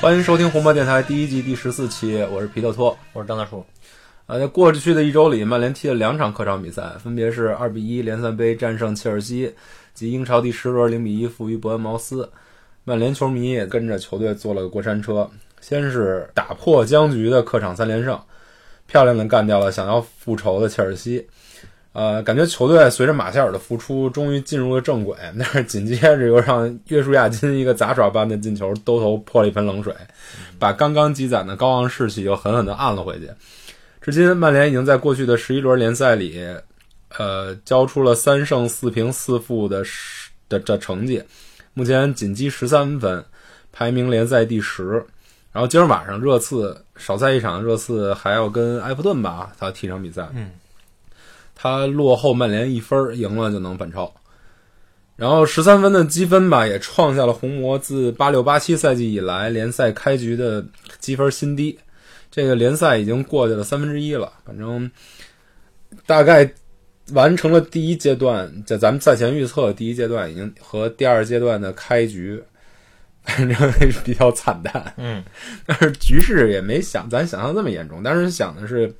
欢迎收听红魔电台第一季第十四期，我是皮特托。我是张大叔，呃，在过去的一周里，曼联踢了两场客场比赛，分别是二比一联赛杯战胜切尔西及英超第十轮零比一负于伯恩茅斯。曼联球迷也跟着球队坐了个过山车，先是打破僵局的客场三连胜，漂亮的干掉了想要复仇的切尔西。呃，感觉球队随着马夏尔的复出，终于进入了正轨，但是紧接着又让约书亚金一个杂耍般的进球兜头泼了一盆冷水，把刚刚积攒的高昂士气又狠狠地按了回去。至今，曼联已经在过去的十一轮联赛里，呃，交出了三胜四平四负的的的成绩，目前仅积十三分，排名联赛第十。然后今儿晚上热刺少赛一场，热刺还要跟埃弗顿吧，他要踢场比赛。嗯，他落后曼联一分儿，赢了就能反超。然后十三分的积分吧，也创下了红魔自八六八七赛季以来联赛开局的积分新低。这个联赛已经过去了三分之一了，反正大概完成了第一阶段，在咱们赛前预测第一阶段已经和第二阶段的开局，反正比较惨淡。嗯，但是局势也没想咱想象这么严重。当时想的是，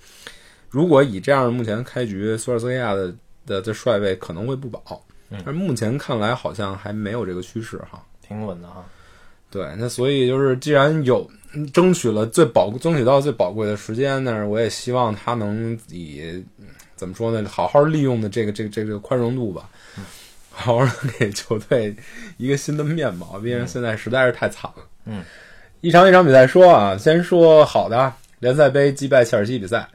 如果以这样目前开局，索尔斯克亚的的的帅位可能会不保，嗯但是目前看来好像还没有这个趋势哈。挺稳的哈。对，那所以就是既然有嗯争取了最宝争取到最宝贵的时间，但是我也希望他能以嗯怎么说呢，好好利用的这个这个这个宽容度吧，好好地给球队一个新的面貌，毕竟现在实在是太惨了。嗯，一场一场比赛说啊，先说好的，联赛杯击败切尔西比赛。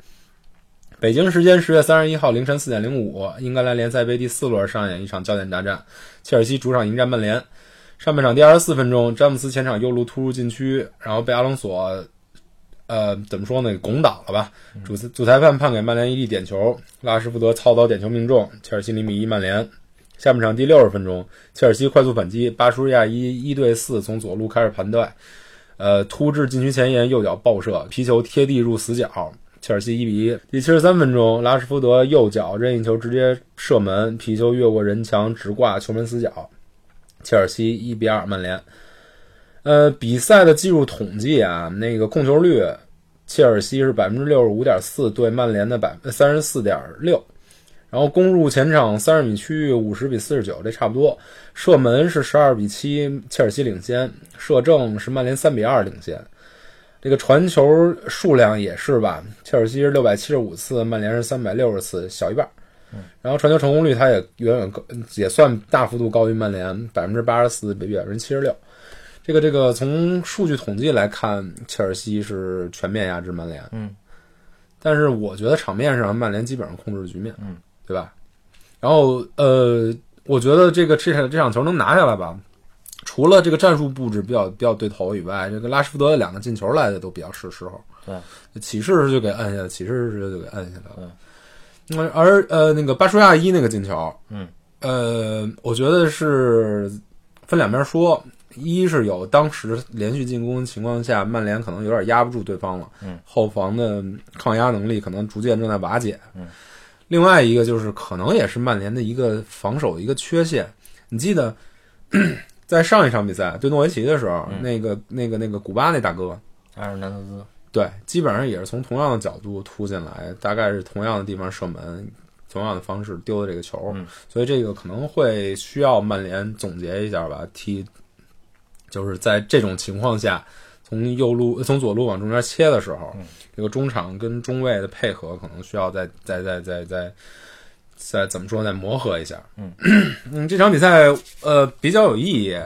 北京时间十月三十一号凌晨四点零五，英格兰联赛杯第四轮上演一场焦点大战，切尔西主场迎战曼联。上半场第二十四分钟，詹姆斯前场右路突入禁区，然后被阿隆索，呃，怎么说呢，拱倒了吧？主主裁判判给曼联一粒点球，拉什福德操刀点球命中，切尔西零比一曼联。下半场第六十分钟，切尔西快速反击，巴舒亚一一对四从左路开始盘带，呃，突至禁区前沿，右脚爆射，皮球贴地入死角，切尔西一比一。第七十三分钟，拉什福德右脚任意球直接射门，皮球越过人墙直挂球门死角。切尔西一比二曼联。呃，比赛的技术统计啊，那个控球率，切尔西是百分之六十五点四，对曼联的百三十四点六。然后攻入前场三十米区域五十比四十九，这差不多。射门是十二比七，切尔西领先；射正是曼联三比二领先。这个传球数量也是吧，切尔西是六百七十五次，曼联是三百六十次，小一半。然后传球成功率它也远远高，也算大幅度高于曼联，百分之八十四比百分之七十六。这个这个从数据统计来看，切尔西是全面压制曼联。嗯，但是我觉得场面上曼联基本上控制局面。嗯，对吧？然后呃，我觉得这个这场这场球能拿下来吧，除了这个战术布置比较比较对头以外，这个拉什福德的两个进球来的都比较是时候。对，起势就给摁下，起势就给摁下来了。嗯，而呃，那个巴舒亚伊那个进球，嗯，呃，我觉得是分两边说，一是有当时连续进攻情况下，曼联可能有点压不住对方了，嗯，后防的抗压能力可能逐渐正在瓦解，嗯，另外一个就是可能也是曼联的一个防守的一个缺陷，你记得在上一场比赛对诺维奇的时候，嗯。那个那个那个古巴那大哥，埃尔南德斯，对，基本上也是从同样的角度突进来，大概是同样的地方射门，同样的方式丢的这个球，嗯。所以这个可能会需要曼联总结一下吧，踢就是在这种情况下，从右路从左路往中间切的时候，嗯。这个中场跟中卫的配合可能需要再再再再再再怎么说再磨合一下。嗯嗯，这场比赛呃比较有意义，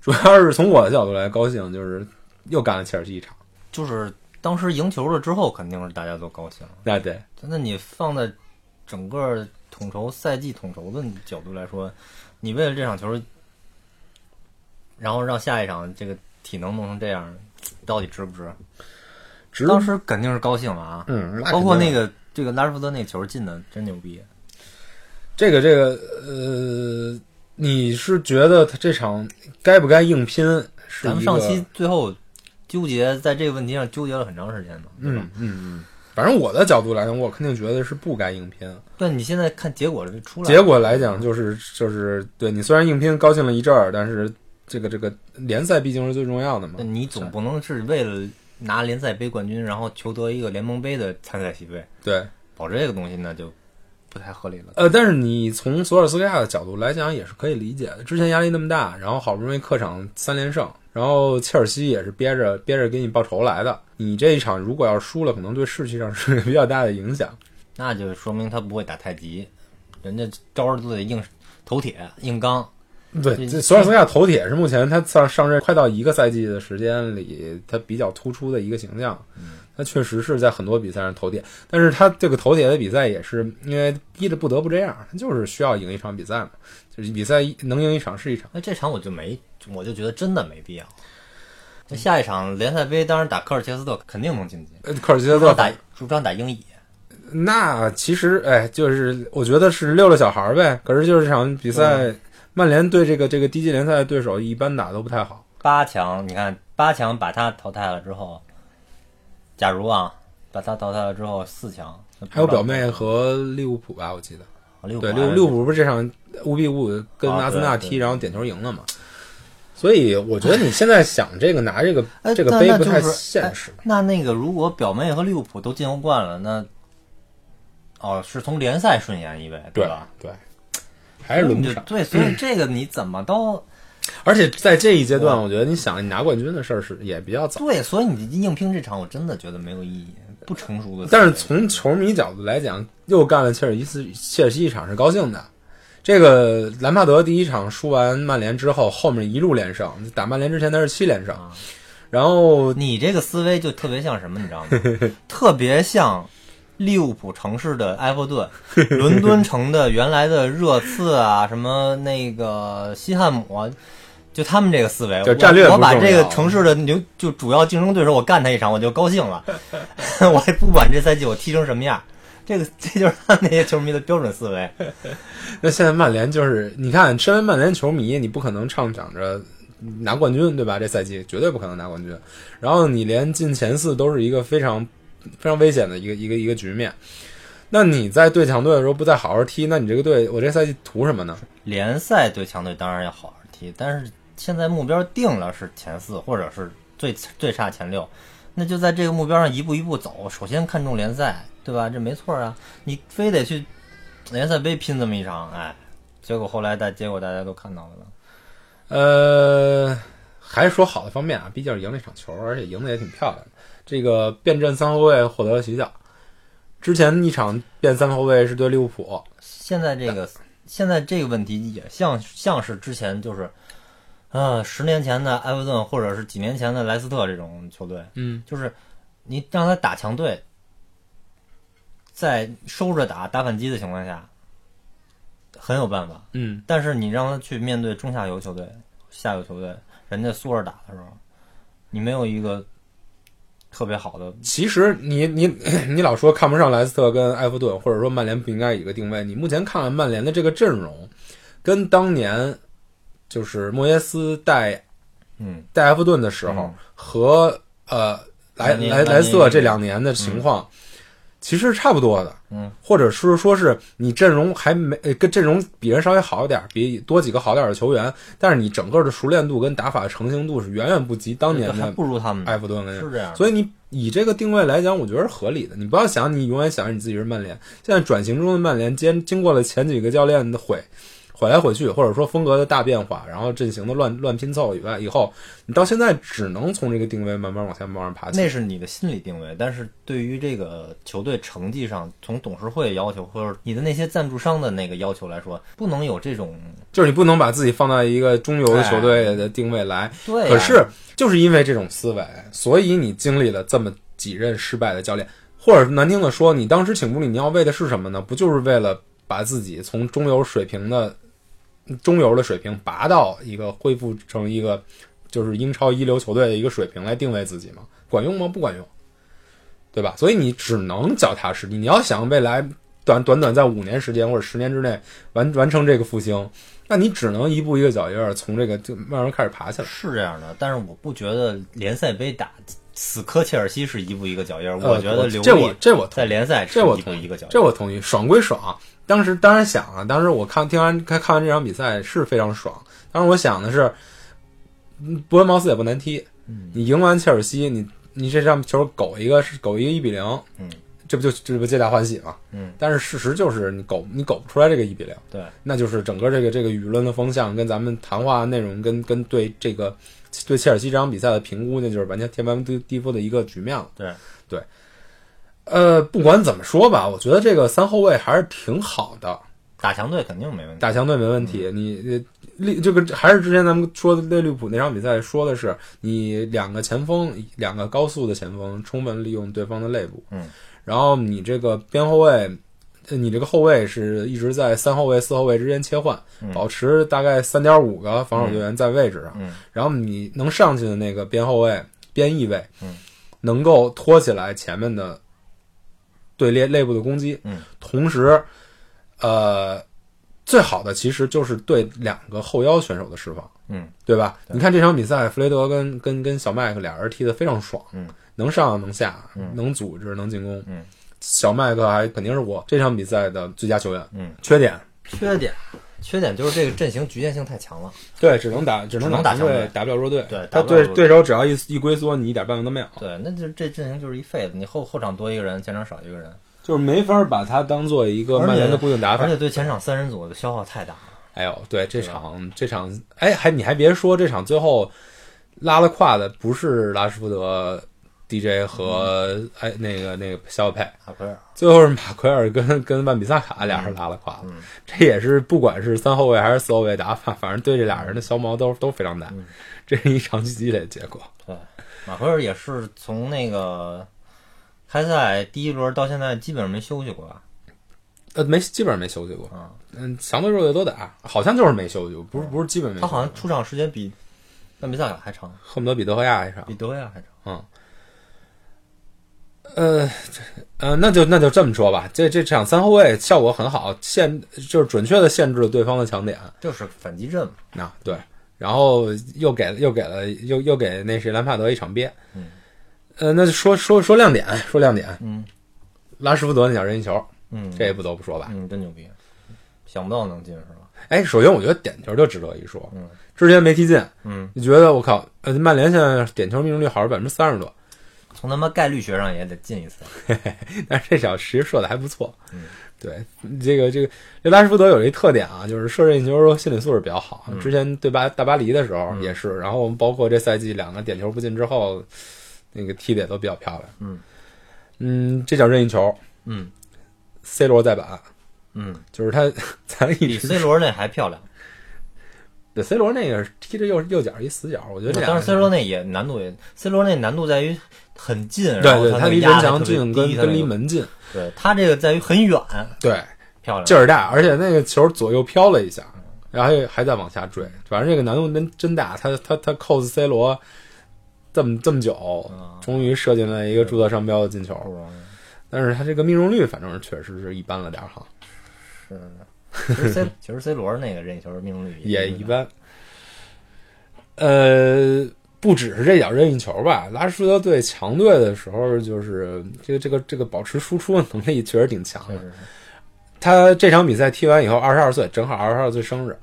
主要是从我的角度来高兴，就是又干了切尔西一场。就是当时赢球了之后，肯定是大家都高兴。那对，那你放在整个统筹赛季统筹的角度来说，你为了这场球，然后让下一场这个体能弄成这样，到底值不值？值当时肯定是高兴了啊，嗯，包括那个个这个拉什福德那球进的真牛逼。这个这个呃，你是觉得他这场该不该硬拼？是咱们上期最后纠结在这个问题上纠结了很长时间呢，嗯嗯嗯，反正我的角度来讲，我肯定觉得是不该硬拼。但你现在看结果出来，结果来讲，就是就是对你虽然硬拼高兴了一阵儿，但是这个这个联赛毕竟是最重要的嘛。你总不能是为了拿联赛杯冠军，然后求得一个联盟杯的参赛席位，对，保这个东西那就不太合理了。呃，但是你从索尔斯克亚的角度来讲，也是可以理解的。之前压力那么大，然后好不容易客场三连胜，然后切尔西也是憋着憋着给你报仇来的。你这一场如果要输了，可能对士气上是有比较大的影响。那就说明他不会打太极，人家招着都得硬头铁硬刚。对，这这索尔斯克亚头铁是目前他上上任快到一个赛季的时间里，他比较突出的一个形象。他确实是在很多比赛上头铁，但是他这个头铁的比赛也是因为逼得不得不这样，他就是需要赢一场比赛嘛，就是比赛能赢一场是一场。那这场我就没，我就觉得真的没必要。那下一场联赛杯，当然打科尔切斯特肯定能晋级，呃，科尔切斯特打主场打英乙，那其实哎，就是我觉得是溜溜小孩儿呗。可是就是这场比赛，曼联对这个这个低级联赛的对手一般打都不太好。八强，你看八强把他淘汰了之后，假如啊把他淘汰了之后，四强还有表妹和利物浦吧，我记得。对，利物浦利物利物浦不是这场五比五跟啊阿森纳踢，然后点球赢了嘛？所以我觉得你现在想这个拿这个哎这个杯不太现实。那那个如果表妹和利物浦都进欧冠了，那哦是从联赛顺延一位，对吧？对，还是轮不上。对，所以这个你怎么都而且在这一阶段，我觉得你想你拿冠军的事儿是也比较早。对，所以你硬拼这场，我真的觉得没有意义，不成熟的。但是从球迷角度来讲，又干了切尔西切尔西一场是高兴的。这个兰帕德第一场输完曼联之后，后面一路连胜，打曼联之前他是七连胜，啊然后你这个思维就特别像什么，你知道吗？特别像利物浦城市的埃弗顿，伦敦城的原来的热刺啊，什么那个西汉姆啊，就他们这个思维。就战略我我把这个城市的牛就主要竞争对手，我干他一场我就高兴了，我也不管这赛季我踢成什么样。这个 这就是他那些球迷的标准思维。那现在曼联就是，你看，身为曼联球迷，你不可能畅想着拿冠军，对吧？这赛季绝对不可能拿冠军。然后你连进前四都是一个非常非常危险的一个一个一个局面。那你在对强队的时候不再好好踢，那你这个队，我这赛季图什么呢？联赛对强队当然要好好踢，但是现在目标定了是前四或者是最最差前六，那就在这个目标上一步一步走。首先看重联赛，对吧？这没错啊，你非得去联赛杯拼这么一场，哎，结果后来大结果大家都看到了呢。呃，还是说好的方面啊，毕竟赢了一场球，而且赢的也挺漂亮的。这个变阵三后卫获得了喜奖。之前一场变三后卫是对利物浦，现在这个现在这个问题也像像是之前就是，呃，十年前的埃弗顿或者是几年前的莱斯特这种球队，嗯，就是你让他打强队，在收着打打反击的情况下，很有办法。嗯，但是你让他去面对中下游球队、下游球队，人家缩着打的时候，你没有一个特别好的，其实你你 你老说看不上莱斯特跟埃弗顿，或者说曼联不应该有一个定位。你目前看了曼联的这个阵容，跟当年就是莫耶斯带嗯，带埃弗顿的时候、嗯。和呃莱莱莱斯特这两年的情况，其实是差不多的。嗯，或者是说是你阵容还没呃跟阵容比人稍微好一点，比多几个好点的球员，但是你整个的熟练度跟打法成型度是远远不及当年还的不如他们，埃弗顿跟是这样。所以你以这个定位来讲，我觉得是合理的。你不要想你永远想着你自己是曼联，现在转型中的曼联，经经过了前几个教练的毁毁来毁去，或者说风格的大变化，然后阵型的乱乱拼凑以外，以后你到现在只能从这个定位慢慢往下慢慢爬起。那是你的心理定位，但是对于这个球队成绩上，从董事会要求或者你的那些赞助商的那个要求来说，不能有这种就是你不能把自己放到一个中游的球队的定位来。对啊、可是就是因为这种思维，所以你经历了这么几任失败的教练，或者难听的说，你当时请穆里尼奥为的是什么呢？不就是为了把自己从中游水平的中游的水平拔到一个恢复成一个就是英超一流球队的一个水平来定位自己吗？管用吗？不管用，对吧？所以你只能脚踏实地。你要想未来短短短在五年时间或者十年之内完完成这个复兴，那你只能一步一个脚印儿从这个就慢慢开始爬起来。是这样的，但是我不觉得联赛杯打死磕切尔西是一步一个脚印儿，呃我觉得刘这我这我同在联赛这我同意一个脚。这我同意，爽归爽。当时当然想啊，当时我看听完看看完这场比赛是非常爽。当时我想的是，嗯伯恩茅斯也不难踢，嗯你赢完切尔西，你你这场球苟一个是苟一个一比零，嗯，这不就这不皆大欢喜吗？嗯，但是事实就是你苟你苟不出来这个一比零，对，那就是整个这个这个舆论的风向跟咱们谈话内容跟跟对这个对切尔西这场比赛的评估，那就是完全天翻地地覆的一个局面了。对对，呃，不管怎么说吧，我觉得这个三后卫还是挺好的，打强队肯定没问题。打强队没问题。你你利这个还是之前咱们说的利物浦那场比赛说的是，你两个前锋，两个高速的前锋，充分利用对方的肋部，嗯，然后你这个边后卫。呃你这个后卫是一直在三后卫、四后卫之间切换，嗯保持大概三点五个防守队员在位置上，嗯然后你能上去的那个边后卫、边翼卫，嗯，能够拖起来前面的对列内部的攻击，嗯，同时，呃，最好的其实就是对两个后腰选手的释放，嗯，对吧？对你看这场比赛，弗雷德跟跟跟小麦克俩人踢得非常爽，嗯，能上能下，嗯能组织能进攻，嗯，小麦克还肯定是我这场比赛的最佳球员，嗯，缺点。缺点缺点就是这个阵型局限性太强了。对，只能打，只能打强队，打不了弱队。对他对对手只要一一龟缩，你一点办法都没有。对，那就这阵型就是一废子，你后后场多一个人，前场少一个人，就是没法把它当做一个曼联的固定打法而。且对前场三人组的消耗太大了。哎呦，对这场这场，哎，还你还别说，这场最后拉了胯的不是拉什福德、DJ 和哎那个那个小佩，马奎尔，最后是马奎尔跟跟万比萨卡俩人拉了胯了。嗯这也是不管是三后卫还是四后卫打法，反正对这俩人的消耗都都非常大。嗯 这是一长期积累的结果。对，马奎尔也是从那个开赛第一轮到现在基本上没休息过吧？呃，没基本上没休息过。啊，嗯，强队弱队都打，好像就是没休息过，不是不是基本没。他好像出场时间比万比萨卡还长，恨不得比德赫亚还长比。德赫亚还长。呃，这呃，那就那就这么说吧，这这场三后卫效果很好，限就是准确的限制了对方的强点。就是反击阵嘛。啊，对，然后又给又给了又又给那谁兰帕德一场憋。嗯，呃，那就说说说亮点，说亮点，嗯拉什福德那脚任意球，嗯，这也不得不说吧。嗯真牛逼，想不到能进是吧？哎，首先我觉得点球就值得一说，嗯之前没踢进，嗯，你觉得我靠，呃，曼联现在点球命中率好像百分之三十多，从他妈概率学上也得进一次。但是这脚其实射的还不错。嗯，对，这个这个这拉什福德有一特点啊，就是射任意球时候心理素质比较好。嗯之前对巴大巴黎的时候嗯也是，然后包括这赛季两个点球不进之后，那个踢的也都比较漂亮。嗯嗯，这叫任意球嗯，C 罗在板，嗯，就是他 咱一比直 C 罗那还漂亮。对 C 罗那个踢着右右脚一死角，我觉得这俩当然 C 罗那也难度也，C 罗那难度在于很近，对对，他他离人墙近跟跟离门近，对他这个在于很远，对。漂亮。劲儿大，而且那个球左右飘了一下，然后还还在往下坠，反正这个难度真真大。他他他扣死 C 罗这么这么久嗯，终于射进了一个注册商标的进不球，但是他这个命中率反正确实是一般了点儿哈，是的。其实 C 其实 C 罗那个任意球命中率也一。般。呃，不只是这脚任意球吧，拉什福德对强队的时候，就是这个这个这个保持输出的能力确实挺强的。他这场比赛踢完以后，二十二岁，正好二十二岁生日。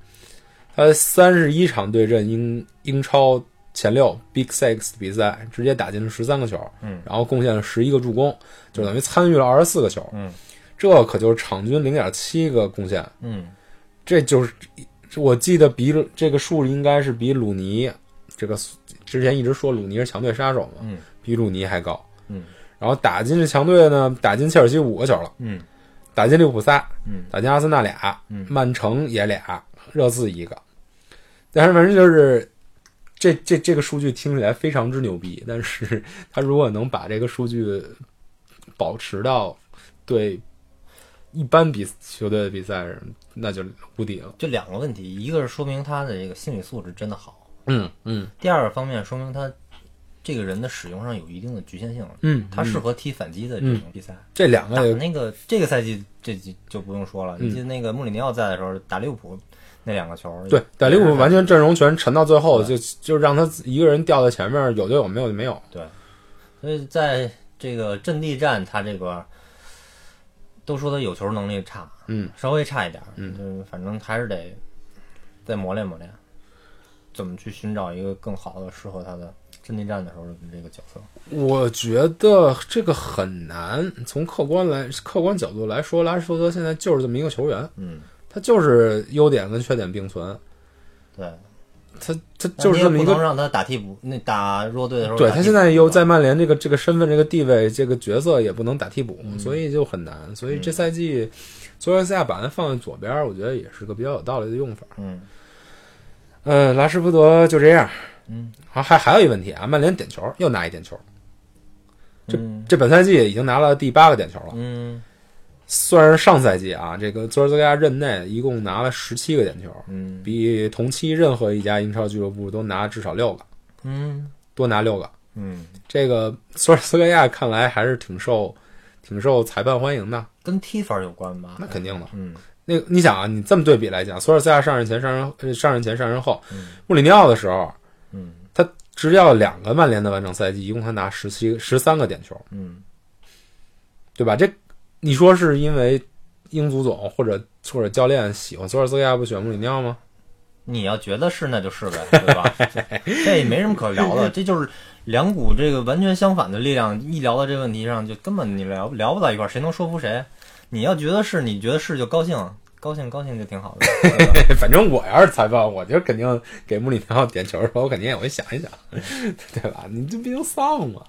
他三十一场对阵英英超前六 Big Six 比赛，直接打进了十三个球，嗯然后贡献了十一个助攻，就等于参与了二十四个球。嗯这可就是场均零点七个贡献，嗯这就是我记得比这个数应该是比鲁尼这个之前一直说鲁尼是强队杀手嘛，嗯比鲁尼还高。嗯然后打进这强队呢，打进切尔西五个球了，嗯打进利物浦仨，嗯打进阿森纳俩，嗯曼城也俩，热刺一个。但是反正就是这这这个数据听起来非常之牛逼，但是 他如果能把这个数据保持到对一般比球队的比赛是，那就无敌了。就两个问题，一个是说明他的这个心理素质真的好，嗯嗯第二个方面说明他这个人的使用上有一定的局限性，嗯，他适嗯合踢反击的这种比赛。这两个打那个这个赛季这就就不用说了，嗯你记得那个穆里尼奥在的时候打利物浦那两个球，对，打利物浦完全阵容全沉到最后，就就让他一个人掉在前面，有就有，没有就没有。对，所以在这个阵地战，他这个都说他有球能力差，嗯，稍微差一点，嗯。就反正还是得再磨练磨练，怎么去寻找一个更好的适合他的阵地战的时候的这个角色。我觉得这个很难，从客观来客观角度来说，拉什福德现在就是这么一个球员，嗯，他就是优点跟缺点并存，对，他他就是这么一个不能让他打替补，那打弱队的时候对他现在又在曼联这个这个身份、这个地位、这个角色也不能打替补，嗯所以就很难。所以这赛季索尔斯亚把他放在左边，我觉得也是个比较有道理的用法。嗯嗯，拉什福德就这样。嗯好，还还有一问题啊，曼联点球又拿一点球，这嗯这本赛季已经拿了第八个点球了。嗯算是上赛季啊，这个佐尔斯克亚任内一共拿了十七个点球，嗯。比同期任何一家英超俱乐部都拿至少六个，嗯。多拿六个。嗯，这个索尔斯克亚看来还是挺受挺受裁判欢迎的，跟踢法有关吧？那肯定的。嗯。那个你想啊，你这么对比来讲，索尔斯克亚上任前上任呃上任前上任后，嗯。穆里尼奥的时候，嗯。他执教了两个曼联的完整赛季，一共他拿十七十三个点球，嗯，对吧？这你说是因为英足总或者或者教练喜欢索尔斯克亚不喜欢穆里尼奥吗？你要觉得是那就是呗，对吧？这也没什么可聊的，这就是两股这个完全相反的力量，一聊到这个问题上，就根本你聊聊不到一块儿，谁能说服谁？你要觉得是，你觉得是就高兴，高兴高兴就挺好的，反正我要是裁判，我就肯定给穆里尼奥点球的时候，我肯定也会想一想，对吧？你这毕竟丧嘛。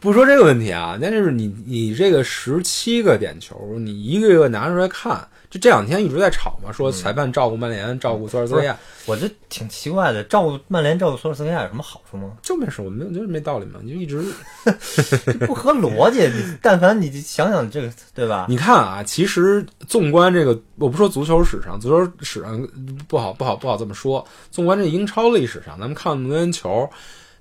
不说这个问题啊，那就是你你这个十七个点球，你一个一个拿出来看，就这两天一直在吵嘛，说裁判照顾曼联，照顾索尔斯克亚，我这挺奇怪的，照顾曼联照顾索尔斯克亚有什么好处吗？就没事，我没有就是没道理嘛，你就一直不合逻辑。你但凡你想想这个，对吧？你看啊，其实纵观这个，我不说足球史上，足球史上不好不好不好这么说。纵观这英超历史上，咱们看那么多球，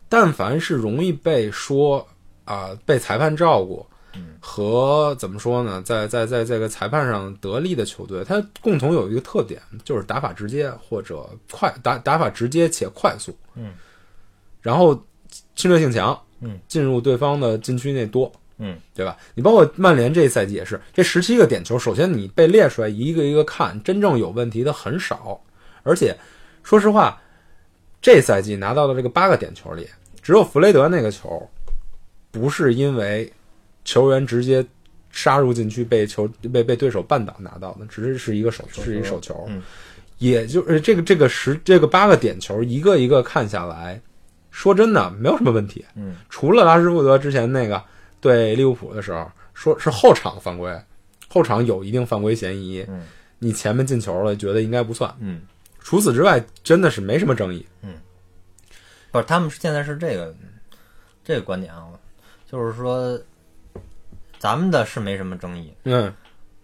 但凡是容易被说啊、被裁判照顾嗯。和怎么说呢，在在在这个裁判上得力的球队，它共同有一个特点，就是打法直接或者快打打法直接且快速，嗯，然后侵略性强，嗯，进入对方的禁区内多，嗯，对吧？你包括曼联这一赛季也是，这十七个点球，首先你被列出来一个一个看，真正有问题的很少，而且说实话，这赛季拿到的这个八个点球里，只有弗雷德那个球，不是因为球员直接杀入禁区被球被被对手绊倒拿到的，只是是一个手是一手球，嗯。也就是这个这个十这个八个点球一个一个看下来，说真的没有什么问题，嗯。除了拉什福德之前那个对利物浦的时候，说是后场犯规，后场有一定犯规嫌疑，嗯你前面进球了，觉得应该不算。嗯，除此之外，真的是没什么争议。嗯。不是，他们现在是这个这个观点啊，就是说咱们的是没什么争议，嗯，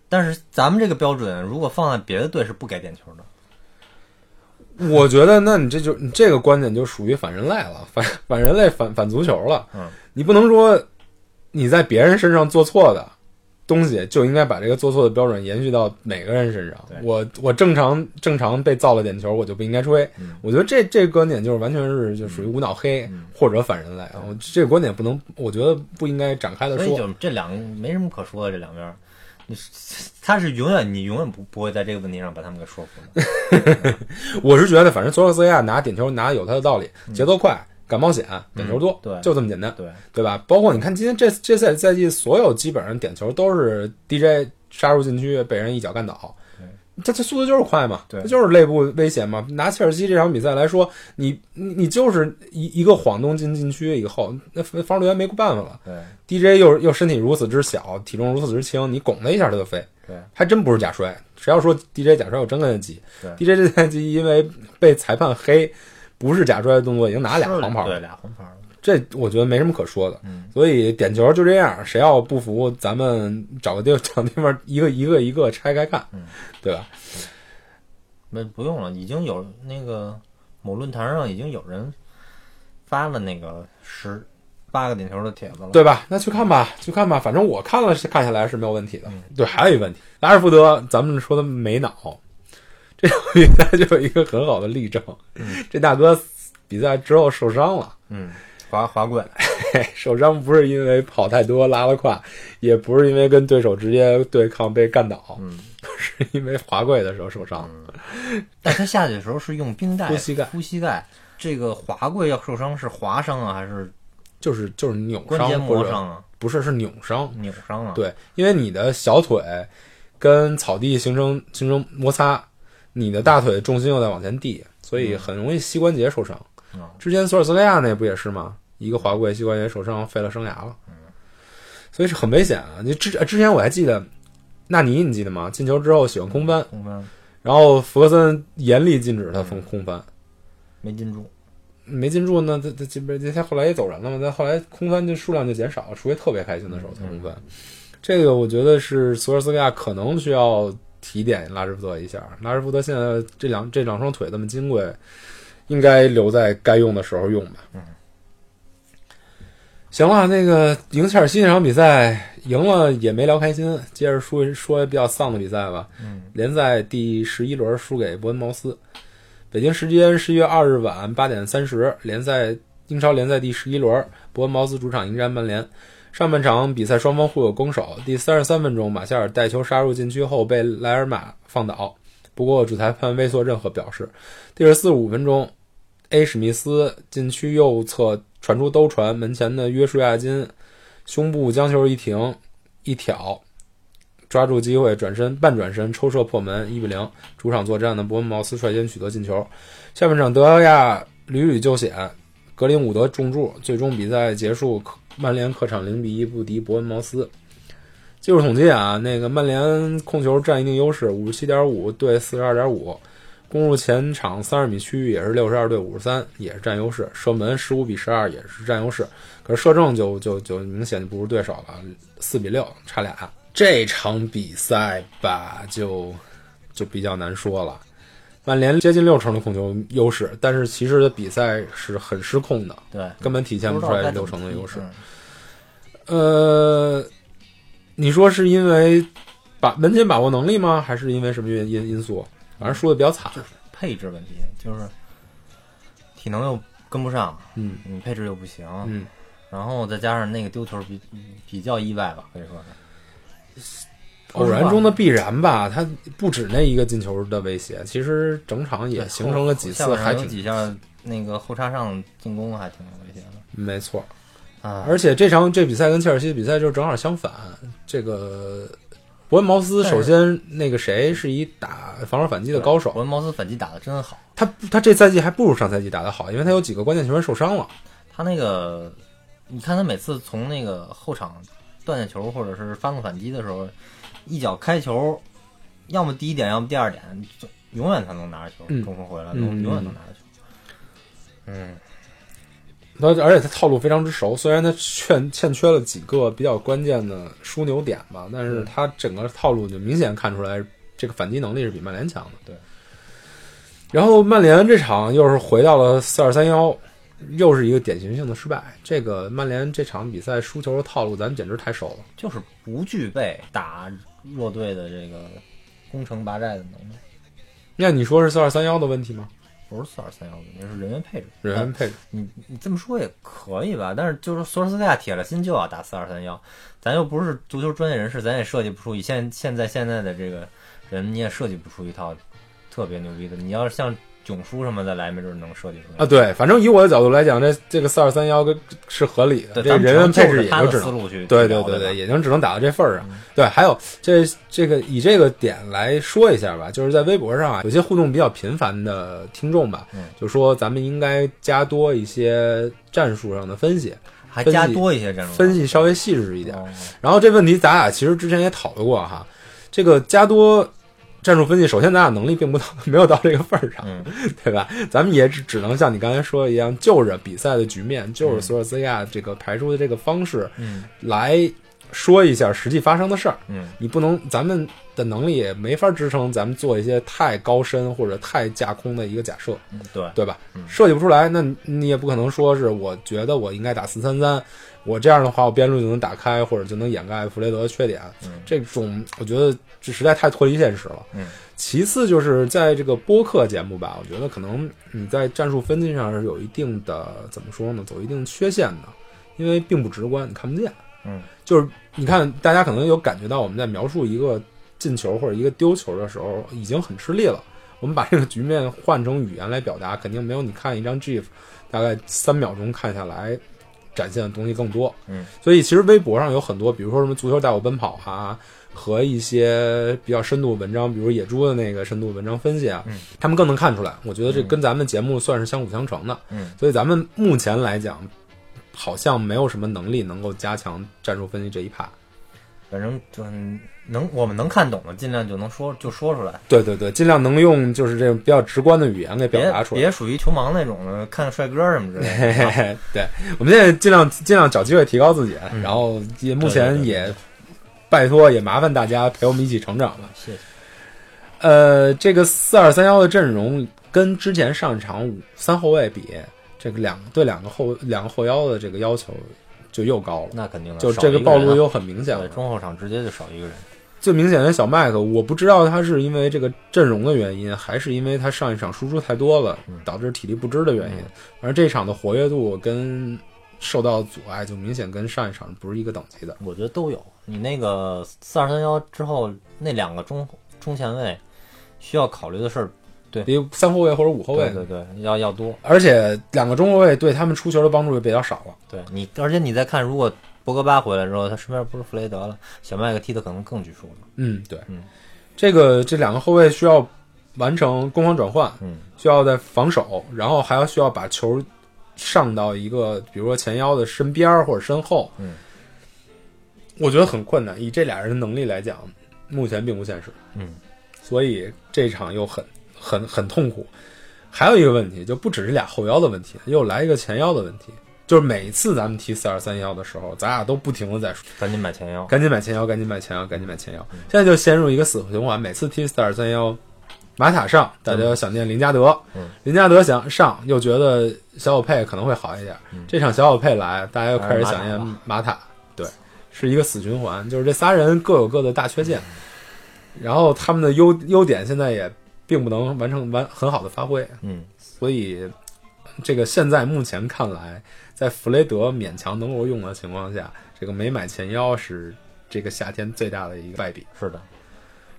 但是咱们这个标准如果放在别的队是不给点球的。我觉得那你这就你这个观点就属于反人类了，反反人类反反足球了。嗯，你不能说你在别人身上做错的东西，就应该把这个做错的标准延续到每个人身上。我我正常正常被造了点球，我就不应该吹。嗯我觉得这这个观点就是完全是就属于无脑黑、嗯或者反人类啊。我这个观点不能，我觉得不应该展开的所以说。就这两个没什么可说的，这两边他是永远你永远不不会在这个问题上把他们给说服的。我是觉得，反正索尔斯克亚拿点球拿有他的道理，节奏快，敢冒险，点球多，就这么简单。对，对吧？包括你看今天这这赛赛季所有基本上点球都是 DJ 杀入禁区被人一脚干倒，他这速度就是快嘛，对这就是内部危险嘛。拿切尔西这场比赛来说，你你你就是一一个晃动进禁区以后，那防守员没办法了。对 DJ 又又身体如此之小，体重如此之轻，你拱他一下他就飞，对，还真不是假摔。谁要说 DJ 假摔，我真跟他急。DJ 这赛季因为被裁判黑，不是假摔的动作，已经拿俩黄牌了对，俩黄牌了。这我觉得没什么可说的。嗯，所以点球就这样，谁要不服，咱们找个地找地方一个一个一个拆开看，嗯对吧？没不用了，已经有那个某论坛上已经有人发了那个十八个点球的帖子了。对吧？那去看吧，去看吧。反正我看了，是看下来是没有问题的。嗯对，还有一个问题，拉什福德，咱们说的没脑，这场比赛就有一个很好的例证。这大哥比赛之后受伤了，嗯，滑滑跪，受伤不是因为跑太多拉了胯，也不是因为跟对手直接对抗被干倒，嗯，是因为滑跪的时候受伤。但他下去的时候是用冰袋敷膝盖敷膝盖。这个滑跪要受伤是划伤啊，还是就是就是扭伤或者伤啊？不是是扭伤，扭伤啊？，对，因为你的小腿跟草地形成形成摩擦，你的大腿重心又在往前递，所以很容易膝关节受伤。嗯之前索尔斯克亚那不也是吗？一个滑跪膝关节受伤，废了生涯了。所以是很危险啊！你之之前我还记得，纳尼你记得吗？进球之后喜欢空翻，空翻然后弗格森严厉禁止他空空翻，没进住。没进住呢，他他这边他后来也走人了嘛，但后来空翻就数量就减少了，除非特别开心的时候才空翻。这个我觉得是索尔斯克亚可能需要提点拉什福德一下。拉什福德现在这两这两双腿这么金贵，应该留在该用的时候用吧。嗯。行了，那个赢切尔西那场比赛赢了也没聊开心，接着说说比较丧的比赛吧。嗯，联赛第十一轮输给伯恩茅斯。北京时间十一月二日晚八点三十，联赛英超联赛第十一轮，伯恩茅斯主场迎战曼联。上半场比赛双方互有攻守，第三十三分钟，马夏尔带球杀入禁区后被莱尔马放倒，不过主裁判未做任何表示。第四十五分钟，A 史密斯禁区右侧传出兜传，门前的约书亚金胸部将球一停一挑，抓住机会转身半转身抽射破门，一比零。主场作战的伯恩茅斯率先取得进球。下半场德奥亚屡屡救险，格林伍德重注，最终比赛结束，曼联客场零比一不敌伯恩茅斯。技术统计啊，那个曼联控球占一定优势，五十七点五对四十二点五，攻入前场三十米区域也是六十二对五十三，也是占优势。射门十五比十二也是占优势，可是射正就就就明显就不如对手了，四比六差俩。这场比赛吧，就就比较难说了。曼联接近六成的控球优势，但是其实的比赛是很失控的，对，根本体现不出来六成的优势。嗯呃，你说是因为把门前把握能力吗？还是因为什么原因因素？反正输的比较惨。就是配置问题，就是体能又跟不上，嗯你配置又不行，嗯，然后再加上那个丢球比比较意外吧，可以说是偶然中的必然吧。他不止那一个进球的威胁，其实整场也形成了几次还挺几下那个后插上进攻还挺有威胁的没错。啊，而且这场这比赛跟切尔西的比赛就正好相反。这个伯恩茅斯首先那个谁是一打防守反击的高手，伯恩茅斯反击打的真好，他他这赛季还不如上赛季打得好，因为他有几个关键球员受伤了。他那个你看他每次从那个后场断下球或者是发动反击的时候，一脚开球，要么第一点，要么第二点，就永远他能拿着球，嗯中锋回来，嗯永永远能拿着球。嗯，他而且他套路非常之熟，虽然他欠欠缺了几个比较关键的枢纽点吧，但是他整个套路就明显看出来，这个反击能力是比曼联强的。对。然后曼联这场又是回到了四二三幺，又是一个典型性的失败。这个曼联这场比赛输球的套路，咱们简直太熟了。就是不具备打弱队的这个攻城拔寨的能力。那你说是四二三幺的问题吗？不是四二三幺，的问题是人员配置。人员配置，你你这么说也可以吧？但是就是索尔斯克亚铁了心就要打四二三幺，咱又不是足球专业人士，咱也设计不出以现现在现在的这个人，你也设计不出一套特别牛逼的。你要是像囧叔什么的来，没准能设计出来啊，对，反正以我的角度来讲，这这个四二三幺跟是合理的，这人员配置也就只能对对对对，也就只能打到这份儿上。对，还有这这个以这个点来说一下吧，就是在微博上啊，有些互动比较频繁的听众吧，嗯就说咱们应该加多一些战术上的分析，还加多一些战术分析稍微细致一点。哦然后这问题咱俩其实之前也讨论过哈，这个加多战术分析，首先咱俩能力并不到，没有到这个份儿上，嗯。对吧？咱们也只只能像你刚才说的一样，就着比赛的局面，就着索尔斯克亚这个排出的这个方式嗯。来说一下实际发生的事儿。嗯，你不能，咱们的能力也没法支撑咱们做一些太高深或者太架空的一个假设，嗯对，对吧？嗯设计不出来，那你你也不可能说是我觉得我应该打四三三，我这样的话我边路就能打开，或者就能掩盖弗雷德的缺点。嗯这种我觉得这实在太脱离现实了。嗯，其次就是在这个播客节目吧，我觉得可能你在战术分析上是有一定的怎么说呢，走一定缺陷的，因为并不直观，你看不见。嗯，就是你看，大家可能有感觉到我们在描述一个进球或者一个丢球的时候，已经很吃力了。我们把这个局面换成语言来表达，肯定没有你看一张 GIF 大概三秒钟看下来展现的东西更多。嗯，所以其实微博上有很多，比如说什么足球带我奔跑啊，和一些比较深度文章，比如野猪的那个深度文章分析啊，嗯他们更能看出来。我觉得这嗯跟咱们节目算是相辅相成的。嗯，所以咱们目前来讲，好像没有什么能力能够加强战术分析这一趴。反正就能我们能看懂的，尽量就能说就说出来，对对对，尽量能用就是这种比较直观的语言给表达出来。别属于球盲那种的，看帅哥什么之类的。对，我们现在尽量尽量找机会提高自己，嗯然后也目前也拜托也麻烦大家陪我们一起成长吧。谢谢。呃，这个四二三幺的阵容跟之前上一场五三后卫比，这个两对两个后两个后腰的这个要求就又高了，那肯定的，就这个暴露又很明显了对。中后场直接就少一个人。最明显的小麦克，我不知道他是因为这个阵容的原因，还是因为他上一场输出太多了嗯，导致体力不支的原因。反正这场的活跃度跟受到阻碍，就明显跟上一场不是一个等级的。我觉得都有。你那个四二三幺之后那两个中中前卫需要考虑的事儿，比三后卫或者五后卫，对对对，要要多。而且两个中后卫对他们出球的帮助就比较少了。对你，而且你再看，如果博格巴回来之后，他身边不是弗雷德了，小麦克踢的可能更拘束了。嗯，对，嗯这个这两个后卫需要完成攻防转换，嗯需要在防守，然后还要需要把球上到一个比如说前腰的身边或者身后，嗯，我觉得很困难。以这俩人的能力来讲，目前并不现实，嗯，所以这场又很很很痛苦。还有一个问题，就不只是俩后腰的问题，又来一个前腰的问题。就是每次咱们踢四二三幺的时候，咱俩都不停的在说，赶紧买前腰。赶紧买前腰，赶紧买前腰，赶紧买前腰。现在就陷入一个死循环，每次踢四二三幺，马塔上，大家又想念林加德，嗯林加德想上，又觉得小小佩可能会好一点。嗯这场小小佩来，大家又开始想念马塔，对，是一个死循环，就是这仨人各有各的大缺陷，然后他们的优优点现在也并不能完成完很好的发挥，嗯，所以这个现在目前看来，在弗雷德勉强能够用的情况下，这个没买前腰是这个夏天最大的一个败笔，是的，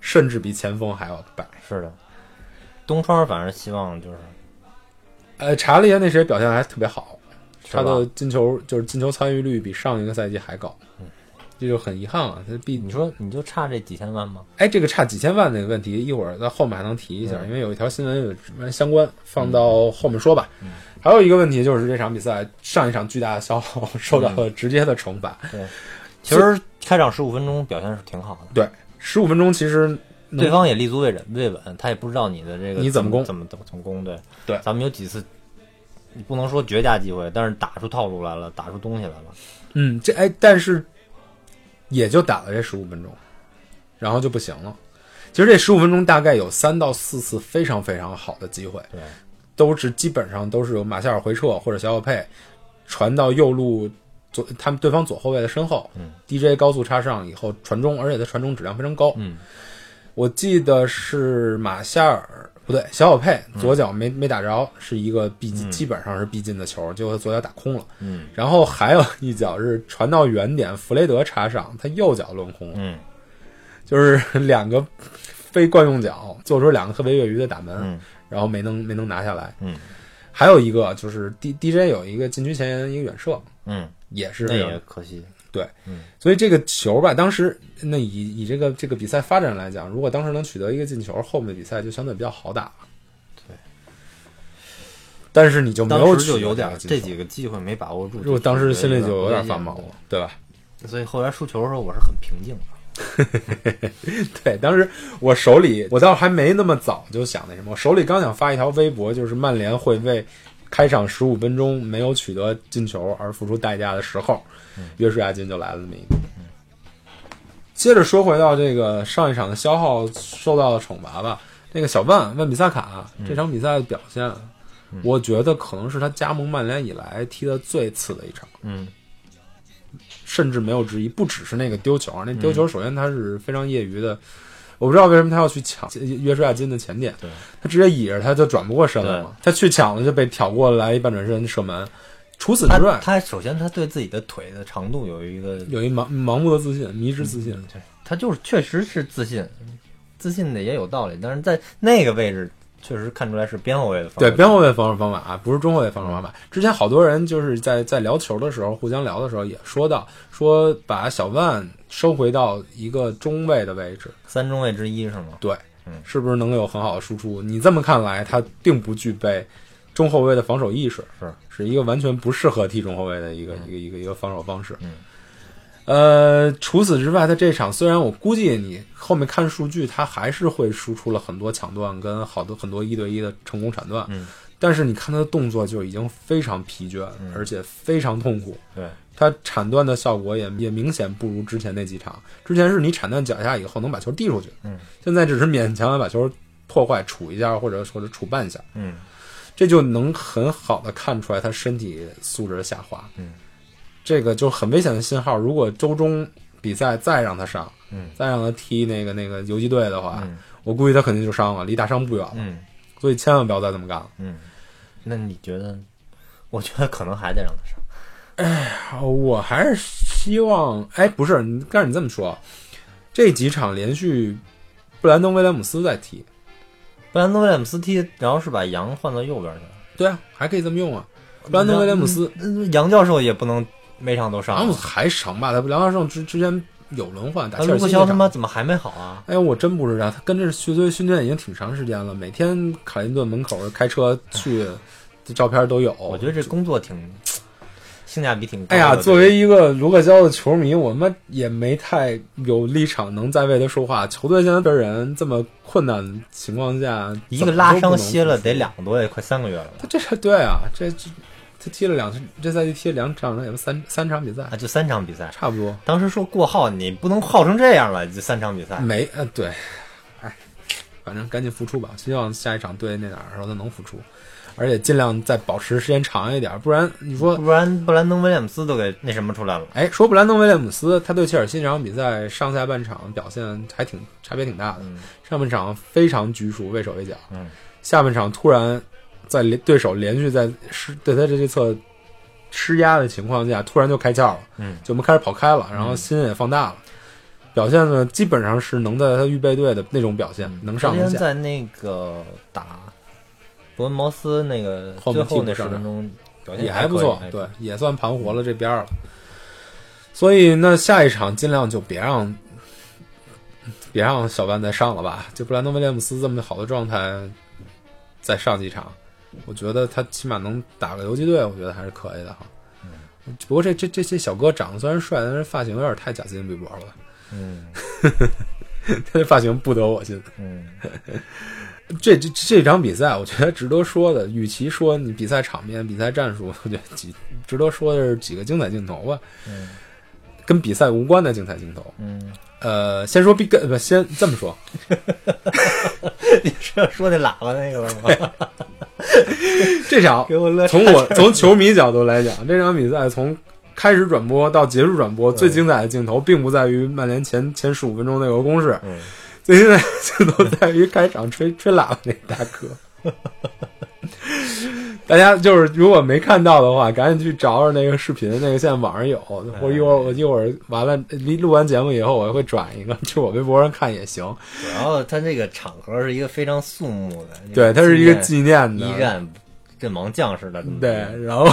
甚至比前锋还要败。是的。东窗反正希望就是呃，查理耶那谁表现还特别好，他的进球就是进球参与率比上一个赛季还高，这就很遗憾了。他毕你说你就差这几千万吗？哎，这个差几千万那个问题，一会儿在后面还能提一下，嗯因为有一条新闻有什么相关，放到后面说吧。还有一个问题就是这场比赛上一场巨大的消耗受到了直接的惩罚，对其实开场十五分钟表现是挺好的，对，十五分钟其实对方也立足未稳，未稳，他也不知道你的这个你怎么攻怎么怎么怎么攻。对对咱们有几次，你不能说绝佳机会，但是打出套路来了，打出东西来了。嗯，这哎，但是也就打了这十五分钟，然后就不行了。其实这十五分钟大概有三到四次非常非常好的机会，对，都是基本上都是由马夏尔回撤或者小小佩传到右路左他们对方左后卫的身后、嗯。D j 高速插上以后传中，而且他传中质量非常高。嗯。我记得是马夏尔不对，小小佩左脚没、没打着，是一个必嗯基本上是必进的球，结果他左脚打空了。嗯然后还有一脚是传到远点，弗雷德插上，他右脚抡空，嗯 就是两个非惯用脚做出两个特别业余的打门，嗯然后没能没能拿下来。嗯还有一个就是 D D J 有一个禁区前沿一个远射，嗯，也是那也可惜。所以这个球吧，当时那以以这个这个比赛发展来讲，如果当时能取得一个进球，后面的比赛就相对比较好打了。对，但是你就没有当时就有点这几个机会没把握住，如果当时心里就有点发毛了，对吧？所以后来输球的时候我是很平静的。对，当时我手里，我倒还没那么早就想那什么，我手里刚想发一条微博，就是曼联会为开场十五分钟没有取得进球而付出代价的时候，约书亚金就来了这么一个。接着说回到这个上一场的消耗受到的惩罚吧。那个小万万比萨卡、这场比赛的表现，我觉得可能是他加盟曼联以来踢的最次的一场，嗯甚至没有之一。不只是那个丢球啊，那丢球首先他是非常业余的，我不知道为什么他要去抢约书亚金的前点，对他直接倚着他就转不过身了嘛，他去抢了就被挑过来一半转身射门。除此他之外，他首先他对自己的腿的长度有一个，有一盲盲目的自信，迷之自信。他就是确实是自信，自信的也有道理，但是在那个位置确实看出来是边后卫的方对边后卫防守方法啊，不是中后卫防守方法。之前好多人就是在在聊球的时候，互相聊的时候也说到，说把小万收回到一个中卫的位置，三中卫之一是吗？对嗯，是不是能有很好的输出？你这么看来，他并不具备中后卫的防守意识，是。是一个完全不适合踢中后卫的一个、一个一个一个防守方式。嗯。呃，除此之外，他这场虽然我估计你后面看数据，他还是会输出了很多抢断跟好多很多一对一的成功铲断，嗯，但是你看他的动作就已经非常疲倦，而且非常痛苦。对，他铲断的效果也也明显不如之前那几场。之前是你铲断脚下以后能把球递出去，嗯，现在只是勉强地把球破坏杵一下或者或者杵半下，嗯这就能很好的看出来他身体素质的下滑。嗯，这个就很危险的信号。如果周中比赛再让他上，嗯再让他踢那个那个游击队的话，嗯我估计他肯定就伤了，离大伤不远了。嗯所以千万不要再这么干了。嗯，那你觉得？我觉得可能还得让他上。啊我还是希望，哎，不是，你但是你这么说，这几场连续布兰登威廉姆斯在踢，布兰登威廉姆斯踢，然后是把杨换到右边去了。对啊，还可以这么用啊。布兰登威廉姆斯，嗯杨教授也不能每场都上啊。杨还成吧？他杨教授之之前有轮换打切尔那卢克肖他西那场妈怎么还没好啊？哎，我真不知道，他跟着球队训练已经挺长时间了，每天卡林顿门口开车去，这照片都有。我觉得这工作挺性价比挺高的。哎呀，作为一个卢克肖的球迷，我们也没太有立场能再为他说话。球队现在的人这么困难的情况下，一个拉伤歇了得两个多月，快三个月了吧他这是对啊，这这他踢了两这赛季踢了两场，也不三三场比赛啊，，就三场比赛。差不多。当时说过号，你不能耗成这样了，就三场比赛。没呃对，哎，反正赶紧复出吧，希望下一场对那哪儿的时候他能复出，而且尽量再保持时间长一点，不然你说。不然布兰登威廉姆斯都给那什么出来了。哎，说布兰登威廉姆斯，他对切尔西这场比赛上下半场表现还挺差别挺大的。嗯上半场非常拘束，畏手畏脚，嗯，下半场突然在连对手连续在施对他这一侧施压的情况下，突然就开窍了，嗯，就我们开始跑开了，然后心也放大了，表现呢基本上是能在他预备队的那种表现，能上昨天能下。在那个打伯恩茅斯那个最后那十分钟表现也还不错，对，也算盘活了这边儿了。所以那下一场尽量就别让别让小班再上了吧，就布兰登威廉姆斯这么好的状态，再上几场，我觉得他起码能打个游击队，我觉得还是可以的哈。不过这这这些小哥长得虽然帅，但是发型有点太贾斯汀比伯了，嗯 他这发型不得我心。嗯这这这场比赛，我觉得值得说的，与其说你比赛场面、比赛战术，我觉得几值得说的是几个精彩镜头吧，嗯跟比赛无关的精彩镜头。嗯，呃，先说比跟不先这么说，你是要说那喇叭那个吗？这场 从我从球迷角度来讲，这场比赛从开始转播到结束转播，最精彩的镜头并不在于曼联前前十五分钟那个攻势，嗯最精彩的镜头在于开场吹吹喇叭那大哥。大家就是如果没看到的话，赶紧去找找那个视频，那个现在网上有，或者一会儿我一会儿完了离录完节目以后，我会转一个，去我微博上看也行。主要他这个场合是一个非常肃穆的，对，它是一个纪纪念的念一战阵亡将士的对，然后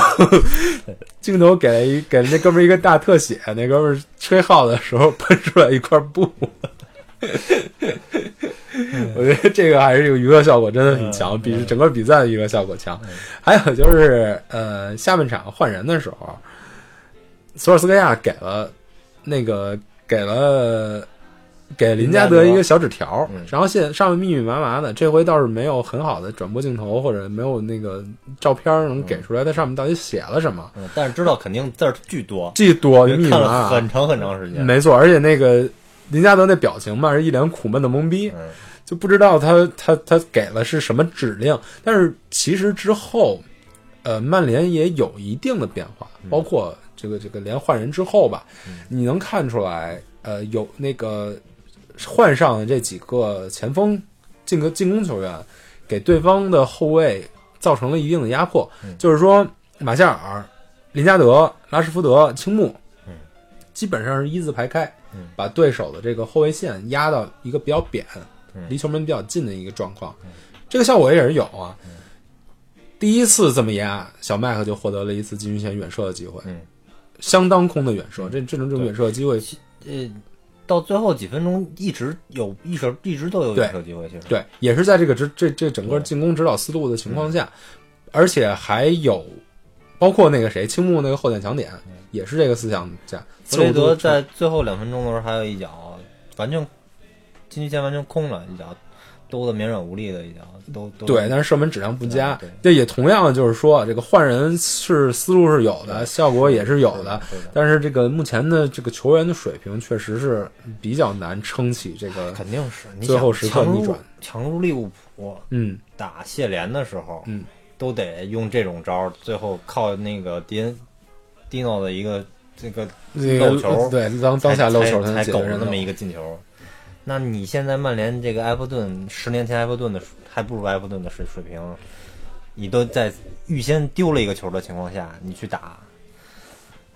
镜头给了一给了那哥们儿一个大特写，那哥们儿吹号的时候喷出来一块布。我觉得这个还是有娱乐效果，真的很强，比整个比赛的娱乐效果强。还有就是，呃，下半场换人的时候，索尔斯克亚给了那个给了给林加德一个小纸条嗯，然后现上面密密麻麻的，这回倒是没有很好的转播镜头或者没有那个照片能给出来，它上面到底写了什么，嗯，但是知道肯定字儿巨多，巨多密密麻很。长很长时间。没错，而且那个林加德那表情嘛，是一脸苦闷的懵逼，嗯就不知道他他他给了是什么指令。但是其实之后，呃，曼联也有一定的变化，包括这个这个连换人之后吧，你能看出来，呃，有那个换上的这几个前锋进个进攻球员，给对方的后卫造成了一定的压迫。就是说，马夏尔、林加德、拉什福德、青木，嗯基本上是一字排开，嗯。把对手的这个后卫线压到一个比较扁，嗯。离球门比较近的一个状况。这个效果也是有啊。第一次这么压，小麦克就获得了一次禁区线远射的机会，嗯。相当空的远射。这这种这种远射机会，呃，到最后几分钟一直有一直一直都有对。远射机会，其实。对，也是在这个指这这整个进攻指导思路的情况下，而且还有包括那个谁青木那个后点抢点，也是这个思想家。弗雷德在最后两分钟的时候还有一脚完全禁区线完全空了，一脚兜的绵软无力的一脚，都都对，但是射门质量不佳。这也同样的就是说，这个换人是思路是有的，效果也是有的。但是这个目前的这个球员的水平确实是比较难撑起这个，肯定是最后时刻逆转强入利物浦嗯，打谢联的时候，嗯，都得用这种招儿，最后靠那个迪恩迪诺的一个这个这个漏球对当当下漏球才狗那么一个进球。那你现在曼联这个埃弗顿，十年前埃弗顿的还不如埃弗顿的水水平，你都在预先丢了一个球的情况下，你去打，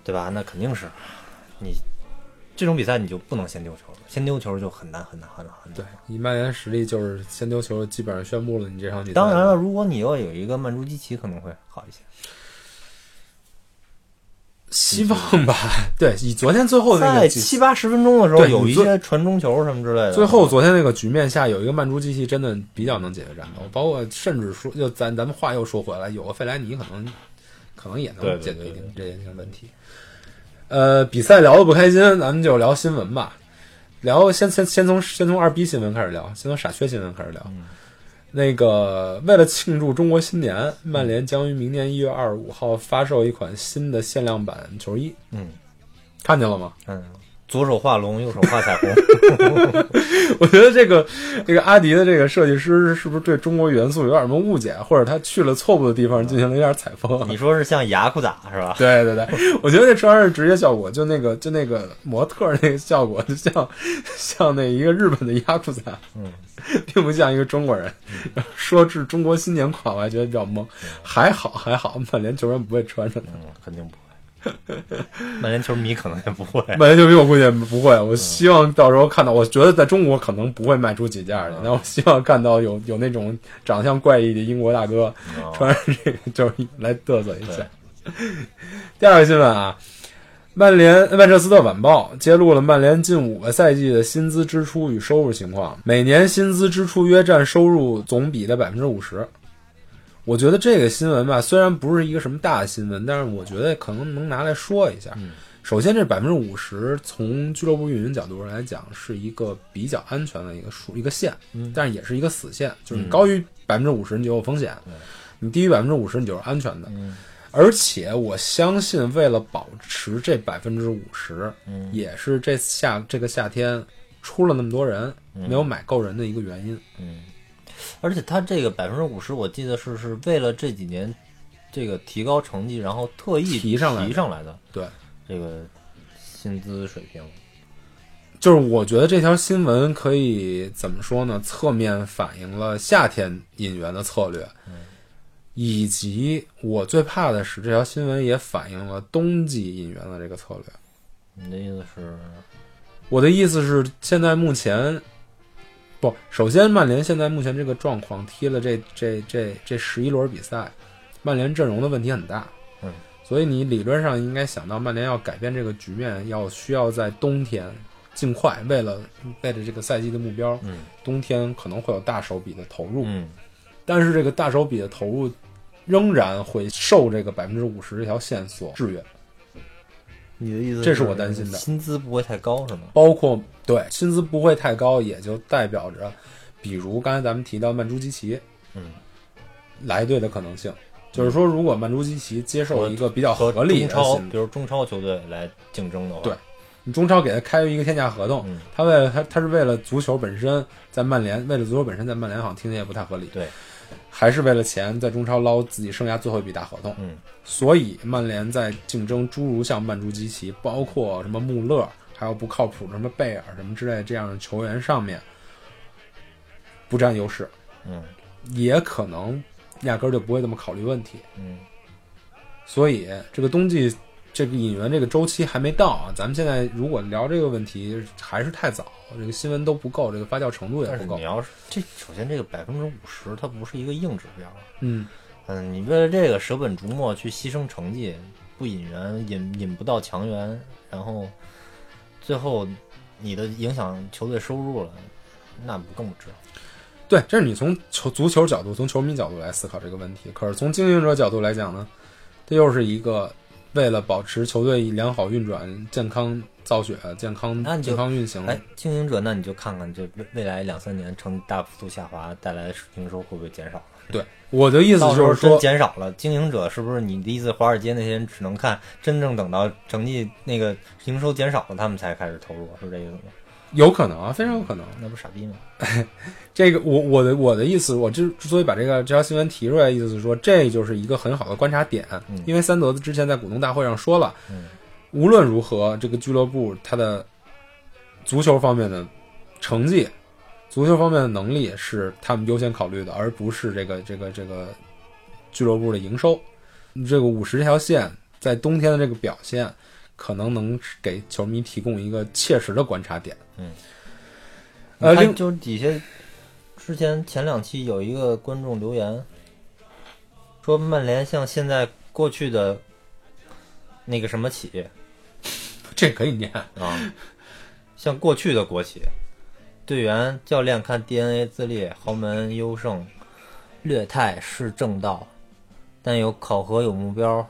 对吧？那肯定是你这种比赛你就不能先丢球了，先丢球就很难很难很难很难。对，以曼联实力就是先丢球，基本上宣布了你这场比赛。当然了，如果你要有一个曼朱基奇，可能会好一些。希望吧。对，以昨天最后那在个七八十分钟的时候，有一些传中球什么之类的。最后昨天那个局面下，有一个曼朱基奇真的比较能解决战斗，包括甚至说，就咱咱们话又说回来，有个费莱尼可能可能也能解决一定这些问题。呃，比赛聊的不开心，咱们就聊新闻吧。聊先先先从先从二逼新闻开始聊，先从傻缺新闻开始聊。嗯那个为了庆祝中国新年，曼联将于明年一月二十五号发售一款新的限量版球衣，嗯看见了吗？嗯，左手画龙，右手画彩虹。我觉得这个这个阿迪的这个设计师是不是对中国元素有点什么误解，或者他去了错误的地方进行了一点采风？你说是像雅库达是吧？对对对，我觉得这穿上是直接效果，就那个就那个模特儿那个效果，就像像那一个日本的亚库萨，嗯，并不像一个中国人。说是中国新年款，我还觉得比较懵。还好还好，曼联球员不会穿着的。嗯，肯定不会。曼联球迷可能也不会。曼联球迷我估计也不会，我希望到时候看到，我觉得在中国可能不会卖出几件儿去，那我希望看到有 有那种长相怪异的英国大哥哦穿上这个就是来嘚瑟一下。第二个新闻啊，曼联曼彻斯特晚报揭露了曼联近五个赛季的薪资支出与收入情况，每年薪资支出约占收入总比的百分之五十。我觉得这个新闻吧，虽然不是一个什么大的新闻，但是我觉得可能能拿来说一下。嗯首先，这百分之五十从俱乐部运营角度上来讲，是一个比较安全的一个数一个线，嗯但是也是一个死线，就是高于百分之五十你就有风险，对你低于百分之五十你就是安全的。嗯而且我相信，为了保持这百分之五十，嗯也是这夏这个夏天出了那么多人没有买够人的一个原因。嗯，而且他这个百分之五十，我记得是是为了这几年这个提高成绩，然后特意提上来提上来的。对，这个薪资水平，就是我觉得这条新闻可以怎么说呢？侧面反映了夏天引援的策略，以及我最怕的是这条新闻也反映了冬季引援的这个策略。你的意思是？我的意思是，现在目前不，首先曼联现在目前这个状况，踢了这这这这十一轮比赛，曼联阵容的问题很大。嗯，所以你理论上应该想到，曼联要改变这个局面，要需要在冬天尽快，为了为了这个赛季的目标，嗯冬天可能会有大手笔的投入。嗯但是这个大手笔的投入仍然会受这个百分之五十这条线索制约。你的意思这是我担心的。薪资不会太高是吗？包括对薪资不会太高，也就代表着，比如刚才咱们提到曼朱基奇嗯，来队的可能性，就是说，如果曼朱基奇接受一个比较合理和中超，比如中超球队来竞争的话，对你中超给他开一个天价合同，嗯。他为了他他是为了足球本身在曼联，为了足球本身在曼联好像听起来也不太合理，对，还是为了钱在中超捞自己生涯最后一笔大合同。嗯，所以曼联在竞争诸如像曼朱基奇，包括什么穆勒，还有不靠谱的什么贝尔什么之类这样的球员上面不占优势，嗯也可能压根儿就不会这么考虑问题。嗯所以这个冬季这个引援这个周期还没到啊，咱们现在如果聊这个问题还是太早，这个新闻都不够，这个发酵程度也不够你。要是这，首先这个百分之五十，它不是一个硬指标。嗯，嗯，你为了这个舍本逐末去牺牲成绩，不引援，引引不到强援，然后最后你的影响球队收入了，那不更不值？对，这是你从球足球角度、从球迷角度来思考这个问题。可是从经营者角度来讲呢，这又是一个为了保持球队良好运转、健康造血、健康健康运行。哎，经营者，那你就看看这未未来两三年成大幅度下滑带来的营收会不会减少？对，我的意思就是说，减少了，经营者是不是你的意思？华尔街那些人只能看真正等到成绩那个营收减少了，他们才开始投入，是这意思吗？有可能啊，非常有可能。那不傻逼吗？这个我我的我的意思，我之之所以把这个这条新闻提出来，意思是说这就是一个很好的观察点，嗯因为三德子之前在股东大会上说了，嗯无论如何，这个俱乐部它的足球方面的成绩、足球方面的能力是他们优先考虑的，而不是这个这个这个俱乐部的营收。这个五十条线在冬天的这个表现，可能能给球迷提供一个切实的观察点。嗯，呃，另就是底下之前前两期有一个观众留言说，曼联像现在过去的那个什么企业 这可以念，啊，像过去的国企，队员、教练看 DNA 自立，豪门优胜，略态是正道，但有考核有目标，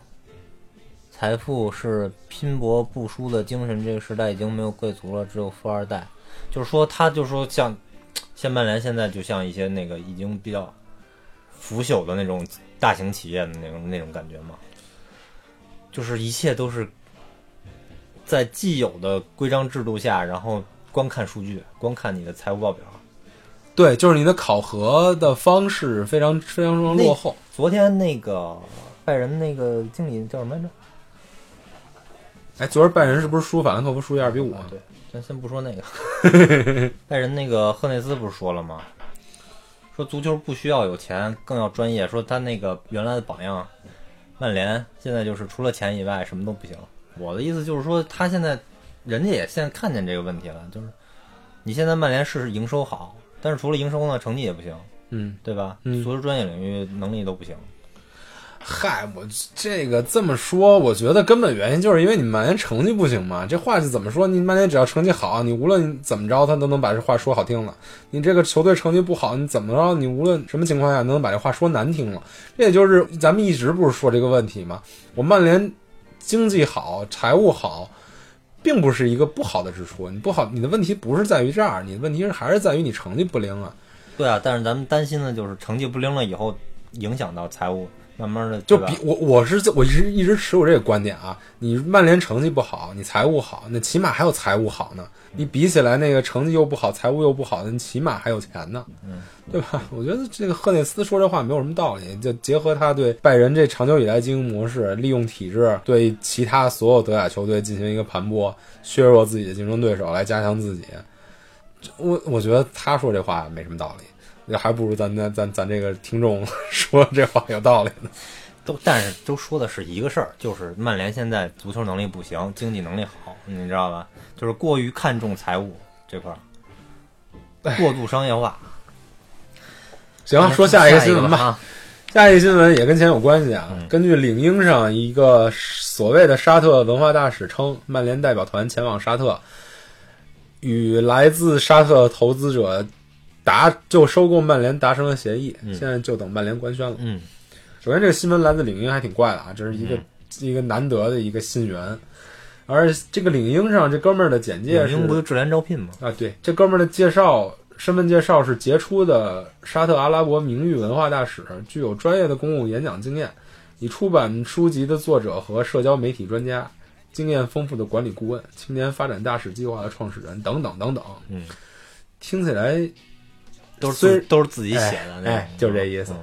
财富是拼搏不输的精神。这个时代已经没有贵族了，只有富二代。就是说，他就说像像曼联现在就像一些那个已经比较腐朽的那种大型企业的那种那种感觉嘛，就是一切都是在既有的规章制度下，然后光看数据，光看你的财务报表。对，就是你的考核的方式非常非常非常落后。昨天那个拜仁那个经理叫什么来着？哎，昨儿拜仁是不是输法兰克福输一二比五啊？对，咱先不说那个，拜仁那个赫内斯不是说了吗？说足球不需要有钱，更要专业。说他那个原来的榜样，曼联现在就是除了钱以外什么都不行。我的意思就是说，他现在人家也现在看见这个问题了，就是你现在曼联是营收好，但是除了营收呢，成绩也不行，嗯，对吧？嗯足球专业领域能力都不行。嗨，我这个这么说，我觉得根本原因就是因为你曼联成绩不行嘛。这话是怎么说？你曼联只要成绩好，你无论怎么着，他都能把这话说好听了。你这个球队成绩不好，你怎么着？你无论什么情况下，能把这话说难听了。这也就是咱们一直不是说这个问题吗？我曼联经济好，财务好，并不是一个不好的之处。你不好，你的问题不是在于这儿，你的问题是还是在于你成绩不灵啊。对啊，但是咱们担心的就是成绩不灵了以后，影响到财务，慢慢的就比我我是这我一直一直持有这个观点啊，你曼联成绩不好，你财务好，那起码还有财务好呢。你比起来那个成绩又不好，财务又不好的，你起码还有钱呢，嗯，对吧？我觉得这个赫内斯说这话没有什么道理，就结合他对拜仁这长久以来经营模式，利用体制对其他所有德甲球队进行一个盘剥，削弱自己的竞争对手来加强自己。我我觉得他说这话没什么道理，还不如咱咱咱咱这个听众 说这话有道理呢。都但是都说的是一个事儿，就是曼联现在足球能力不行，经济能力好，你知道吧？就是过于看重财务这块儿，过度商业化。行，说下一个新闻吧。啊，下一个新闻也跟钱有关系啊。嗯根据领英上一个所谓的沙特文化大使称，曼联代表团前往沙特，与来自沙特投资者达就收购曼联达成了协议，嗯现在就等曼联官宣了。嗯，首先，这个新闻来自领英还挺怪的啊，这是一个、一个难得的一个新源。而这个领英上这哥们儿的简介是领英不就智联招聘吗？啊，对，这哥们儿的介绍身份介绍是杰出的沙特阿拉伯名誉文化大使，具有专业的公共演讲经验，已出版书籍的作者和社交媒体专家，经验丰富的管理顾问，青年发展大使计划的创始人等等等等。嗯，听起来，都是都是自己写的哎就是这意思嗯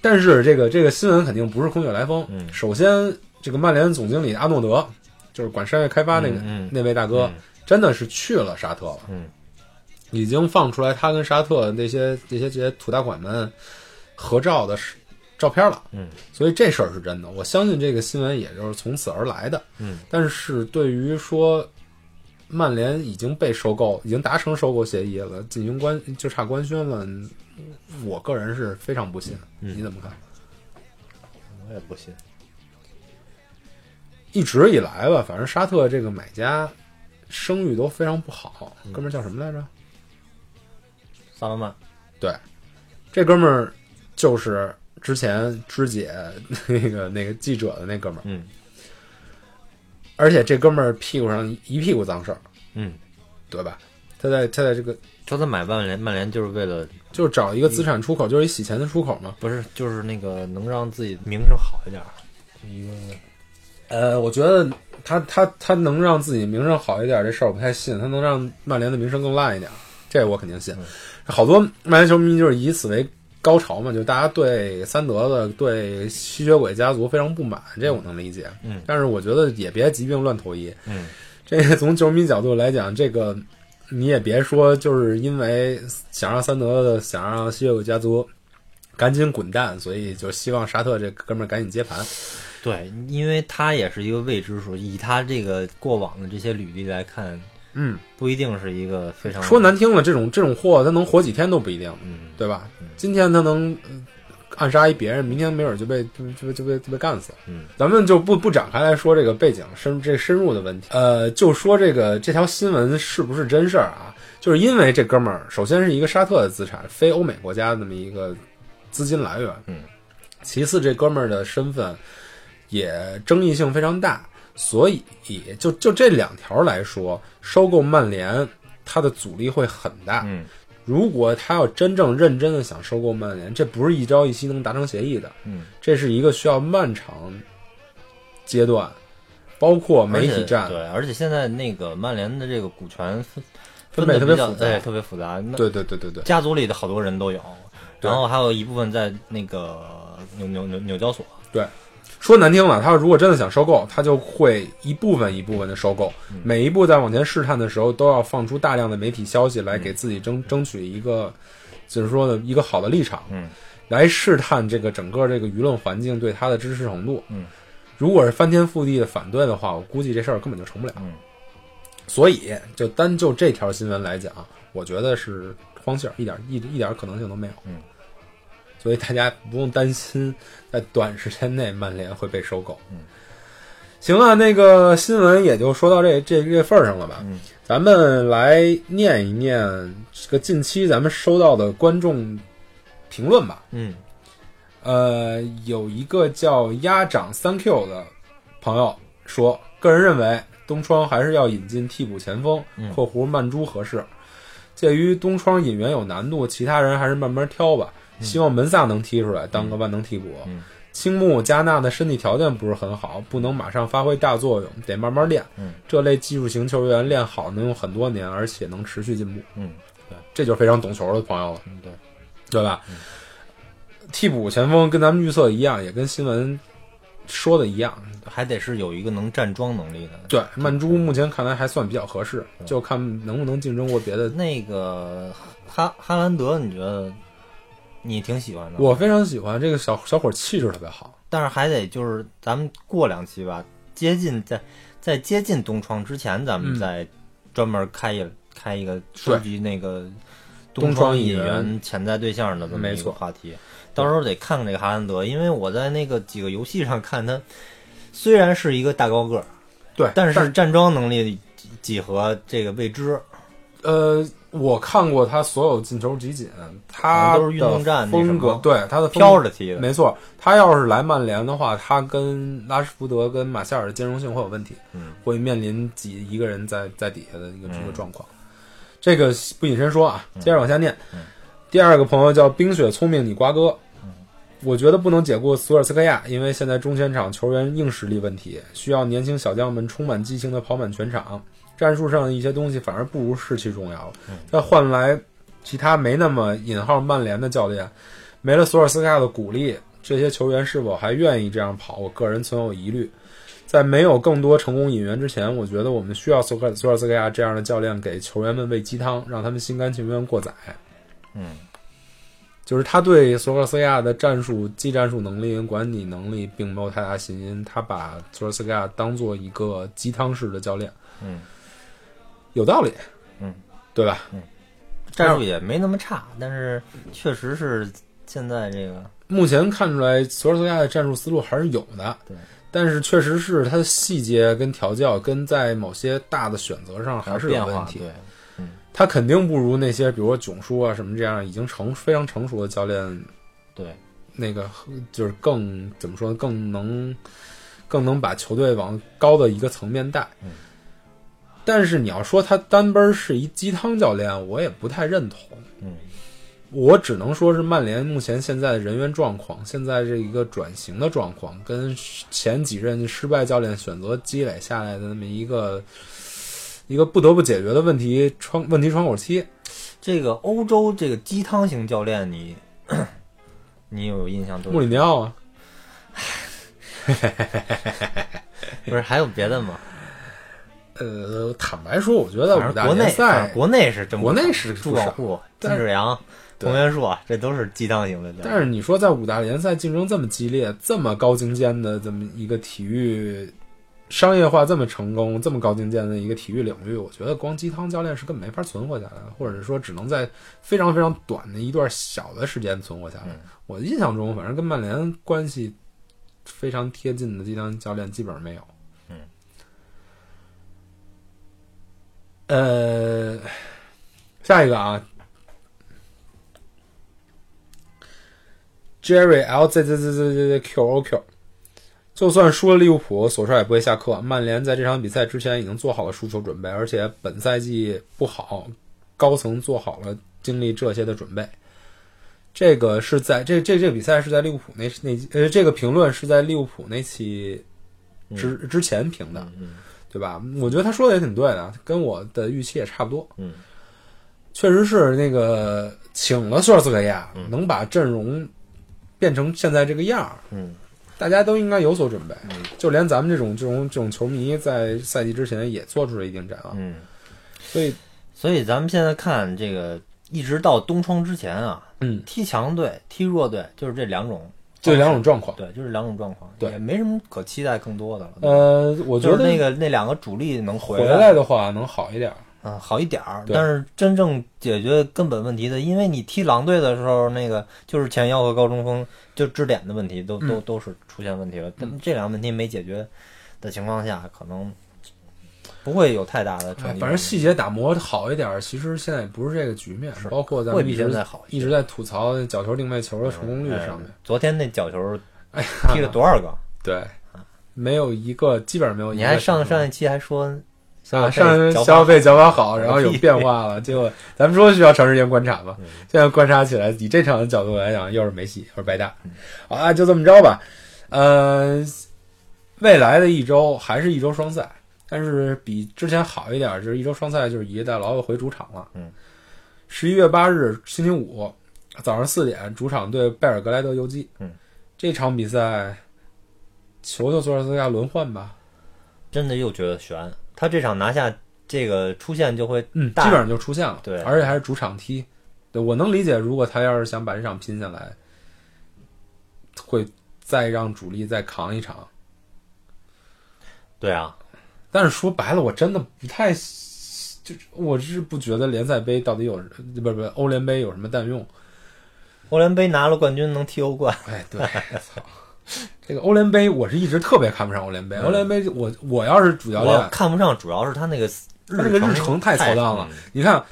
但是这个这个新闻肯定不是空穴来风。嗯首先，这个曼联总经理阿诺德，就是管商业开发那个、那位大哥，真的是去了沙特了。嗯已经放出来他跟沙特那些这些这些土大款们合照的视照片了。嗯，所以这事儿是真的，我相信这个新闻也就是从此而来的。嗯，但是对于说曼联已经被收购，已经达成收购协议了，进行官就差官宣了，我个人是非常不信。嗯你怎么看？我也不信。一直以来吧，反正沙特这个买家声誉都非常不好。哥们儿叫什么来着？萨勒曼，对，这哥们儿就是之前肢解那个那个记者的那哥们儿，嗯而且这哥们儿屁股上一屁股脏事儿，嗯，对吧？他在他在这个他他买曼联，曼联就是为了就是找一个资产出口，就是一洗钱的出口嘛。不是就是那个能让自己名声好一点儿，一个呃，我觉得他他他能让自己名声好一点，这事儿我不太信。他能让曼联的名声更烂一点，这我肯定信。好多曼联球迷就是以此为高潮嘛，就大家对三德子、对吸血鬼家族非常不满，这我能理解。嗯但是我觉得也别疾病乱投医。嗯这个从球迷角度来讲，这个你也别说就是因为想让三德子、想让吸血鬼家族赶紧滚蛋，所以就希望沙特这哥们儿赶紧接盘。对，因为他也是一个未知数，以他这个过往的这些履历来看，嗯，不一定是一个非常说难听了，这种这种货他能活几天都不一定，嗯对吧？今天他能呃暗杀一别人，明天没准就被就就被就被就被干死。嗯，咱们就不不展开来说这个背景深这深入的问题，呃，就说这个这条新闻是不是真事儿啊？就是因为这哥们儿首先是一个沙特的资产，非欧美国家的那么一个资金来源，嗯，其次这哥们儿的身份也争议性非常大，所以就就这两条来说，收购曼联它的阻力会很大。嗯。如果他要真正认真的想收购曼联，这不是一朝一夕能达成协议的，嗯，这是一个需要漫长阶段，包括媒体战。对，而且现在那个曼联的这个股权分分特别复杂对，特别复杂。对对对对对，家族里的好多人都有，然后还有一部分在那个纽纽纽纽交所。说难听了，他如果真的想收购，他就会一部分一部分的收购，嗯。每一步在往前试探的时候，都要放出大量的媒体消息来给自己争争取一个，就是说呢一个好的立场，嗯，来试探这个整个这个舆论环境对他的支持程度，嗯，如果是翻天覆地的反对的话，我估计这事儿根本就成不了，嗯，所以就单就这条新闻来讲，我觉得是荒信儿，一点一一点可能性都没有，嗯。所以大家不用担心，在短时间内曼联会被收购。嗯，行了，那个新闻也就说到这这这份儿上了吧。嗯，咱们来念一念这个近期咱们收到的观众评论吧。嗯呃，有一个叫鸭掌三 Q 的朋友说，个人认为东窗还是要引进替补前锋嗯（括弧曼珠合适）。介于东窗引援有难度，其他人还是慢慢挑吧。希望门萨能踢出来，当个万能替补。嗯青木加纳的身体条件不是很好，不能马上发挥大作用，得慢慢练。嗯这类技术型球员练好能用很多年，而且能持续进步。嗯对这就是非常懂球的朋友了。嗯，对，对吧？替补前锋跟咱们预测一样，也跟新闻说的一样。还得是有一个能站桩能力的。对，曼珠目前看来还算比较合适，就看能不能竞争过别的。那个哈哈兰德，你觉得你挺喜欢的？我非常喜欢这个小小伙，气质特别好。但是还得就是咱们过两期吧，接近在在接近东窗之前，咱们嗯再专门开一开一个收集那个东窗窗引引援援潜在对象的这么一个没错话题。到时候得看看这个哈兰德，因为我在那个几个游戏上看他，虽然是一个大高个儿，对，但是站桩能力几几何这个未知。呃，我看过他所有进球集锦，他都是运动战的风格对他的飘着踢的，没错。他要是来曼联的话，他跟拉什福德跟马夏尔的兼容性会有问题，嗯，会面临几一个人在在底下的一个嗯一个状况。这个不引申说啊，接着往下念。嗯第二个朋友叫冰雪聪明你瓜哥，我觉得不能解雇索尔斯克亚，因为现在中前场球员硬实力问题，需要年轻小将们充满激情的跑满全场。战术上的一些东西反而不如士气重要。再换来其他没那么引号曼联的教练，没了索尔斯克亚的鼓励，这些球员是否还愿意这样跑？我个人存有疑虑。在没有更多成功引援之前，我觉得我们需要索克索尔斯克亚这样的教练给球员们喂鸡汤，让他们心甘情愿过载。嗯，就是他对索尔斯克亚的战术、技战术能力跟管理能力并没有太大信心，他把索尔斯克亚当做一个鸡汤式的教练。嗯，有道理。嗯，对吧？嗯战术也没那么差，但是确实是现在这个目前看出来，索尔斯克亚的战术思路还是有的。对。但是确实是他的细节跟调教，跟在某些大的选择上还是有问题。对，嗯他肯定不如那些，比如说囧叔啊什么这样已经成非常成熟的教练，对，那个就是更怎么说呢？更能更能把球队往高的一个层面带。嗯但是你要说他单奔儿是一鸡汤教练，我也不太认同。嗯，我只能说是曼联目前现在的人员状况，现在这一个转型的状况，跟前几任失败教练选择积累下来的那么一个一个不得不解决的问题窗问题窗口期。这个欧洲这个鸡汤型教练，你 你有印象都穆里尼奥啊，不是还有别的吗？呃，坦白说，我觉得五大联赛，国内是真国内是朱广沪、金志扬、对童元硕，这都是鸡汤型的教练。但是你说在五大联赛竞争这么激烈、这么高精尖的这么一个体育商业化这么成功、这么高精尖的一个体育领域，我觉得光鸡汤教练是根本没法存活下来的，或者是说只能在非常非常短的一段小的时间存活下来。嗯我印象中，反正跟曼联关系非常贴近的鸡汤教练基本上没有。嗯。呃，下一个啊，Jerry L Z Z Z Z Z Q O Q，就算输了利物浦，索帅也不会下课。曼联在这场比赛之前已经做好了输球准备，而且本赛季不好，高层做好了经历这些的准备。这个是在这这这个比赛是在利物浦那那呃，这个评论是在利物浦那期之、之前评的，嗯对吧？我觉得他说的也挺对的，跟我的预期也差不多。嗯确实是那个请了索尔斯克亚，嗯能把阵容变成现在这个样儿，嗯大家都应该有所准备。嗯就连咱们这种这种这种球迷，在赛季之前也做出了一定展望。嗯，所以，所以咱们现在看这个，一直到冬窗之前啊，嗯，踢强队、踢弱队，就是这两种，这两种状况，对，就是两种状况，对也没什么可期待更多的了。呃，我觉得就是那个那两个主力能回来，来的话能好一点儿。嗯，好一点儿。但是真正解决根本问题的，因为你踢狼队的时候，那个就是前腰和高中锋就支点的问题都都嗯都是出现问题了。但这两个问题没解决的情况下，可能不会有太大的反正细节打磨好一点儿，其实现在也不是这个局面。是包括咱会比们一直现在好一直在吐槽角球定位球的成功率上面哎，昨天那角球哎，踢了多少个？对，没有一个，基本上没有一个你还上上一期还说上脚消费脚法好，然后有变化了。结果咱们说需要长时间观察嘛嗯，现在观察起来，以这场的角度来讲，又是没戏，又是白搭。好啊，就这么着吧。呃，未来的一周还是一周双赛，但是比之前好一点，就是一周双赛就是以代劳又回主场了。嗯，十一月八日星期五早上四点，主场对贝尔格莱德游击。嗯，这场比赛，球球索尔斯克亚轮换吧。真的又觉得悬。他这场拿下这个出线就会嗯，基本上就出现了，对而且还是主场踢。对我能理解，如果他要是想把这场拼下来，会再让主力再扛一场。对啊，但是说白了，我真的不太，就是我是不觉得联赛杯到底有，不是不是欧联杯有什么蛋用。欧联杯拿了冠军能踢欧冠，哎，对，操，这个欧联杯我是一直特别看不上欧联杯。嗯欧联杯我我要是主教我练，看不上，主要是他那个他那个日程太太操蛋了嗯。你看，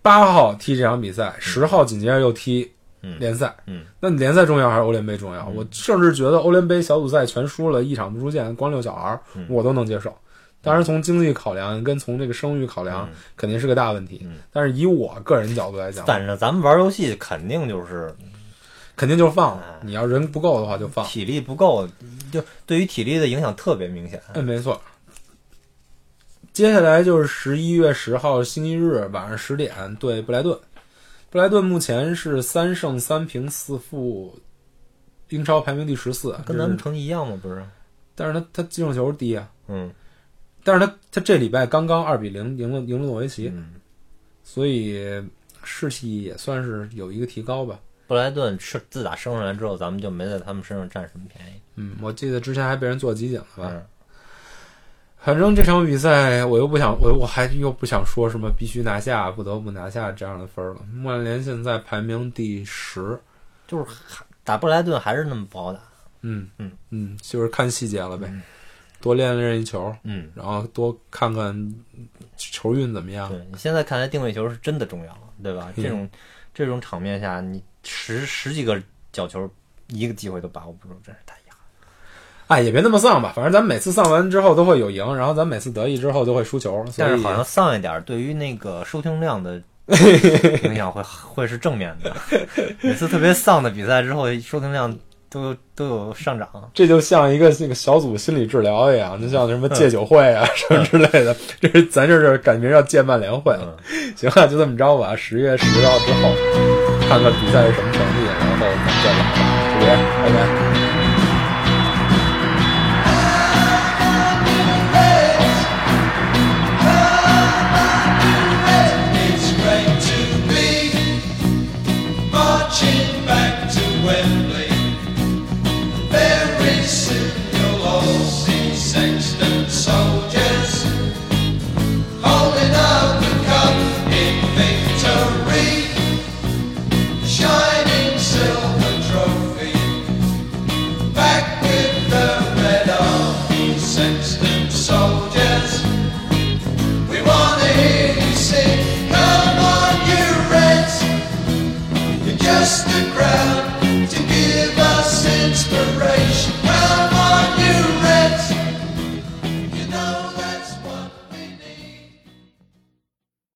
八号踢这场比赛，十号紧接着又踢嗯联赛。嗯，那联赛重要还是欧联杯重要？我甚至觉得欧联杯小组赛全输了，一场不出线，光遛小孩我都能接受。当然，从经济考量跟从这个声誉考量，嗯肯定是个大问题嗯。但是以我个人角度来讲，反正咱们玩游戏肯定就是肯定就放了哎。你要人不够的话就放。体力不够，就对于体力的影响特别明显。嗯，没错。接下来就是十一月十号星期日晚上十点对布莱顿。布莱顿目前是三胜三平四负，英超排名第十四，跟咱们成绩一样吗？不是，但是他他进入球低啊，嗯但是他他这礼拜刚刚二比零赢了赢了诺维奇，嗯。所以士气也算是有一个提高吧。布莱顿是自打升上来之后，咱们就没在他们身上占什么便宜。嗯，我记得之前还被人做集锦了吧？嗯，反正这场比赛我又不想，我我还又不想说什么必须拿下、不得不拿下这样的分儿了。曼联现在排名第十，就是打布莱顿还是那么不好打。嗯嗯嗯，就是看细节了呗，嗯多练练一球，嗯，然后多看看球运怎么样。对你现在看来定位球是真的重要，对吧？嗯这种这种场面下，你十十几个角球一个机会都把握不住，真是太遗憾。哎，也别那么丧吧，反正咱每次丧完之后都会有赢，然后咱每次得意之后都会输球，但是好像丧一点，对于那个收听量的 影响会会是正面的。每次特别丧的比赛之后，收听量都都有上涨。这就像一个那个小组心理治疗一样，就像什么戒酒会啊什么之类的。这是咱这是感觉要戒曼联会。嗯，行啊，就这么着吧。十月十号之后，看看比赛是什么成绩，然后咱们再聊吧。就这样，拜拜。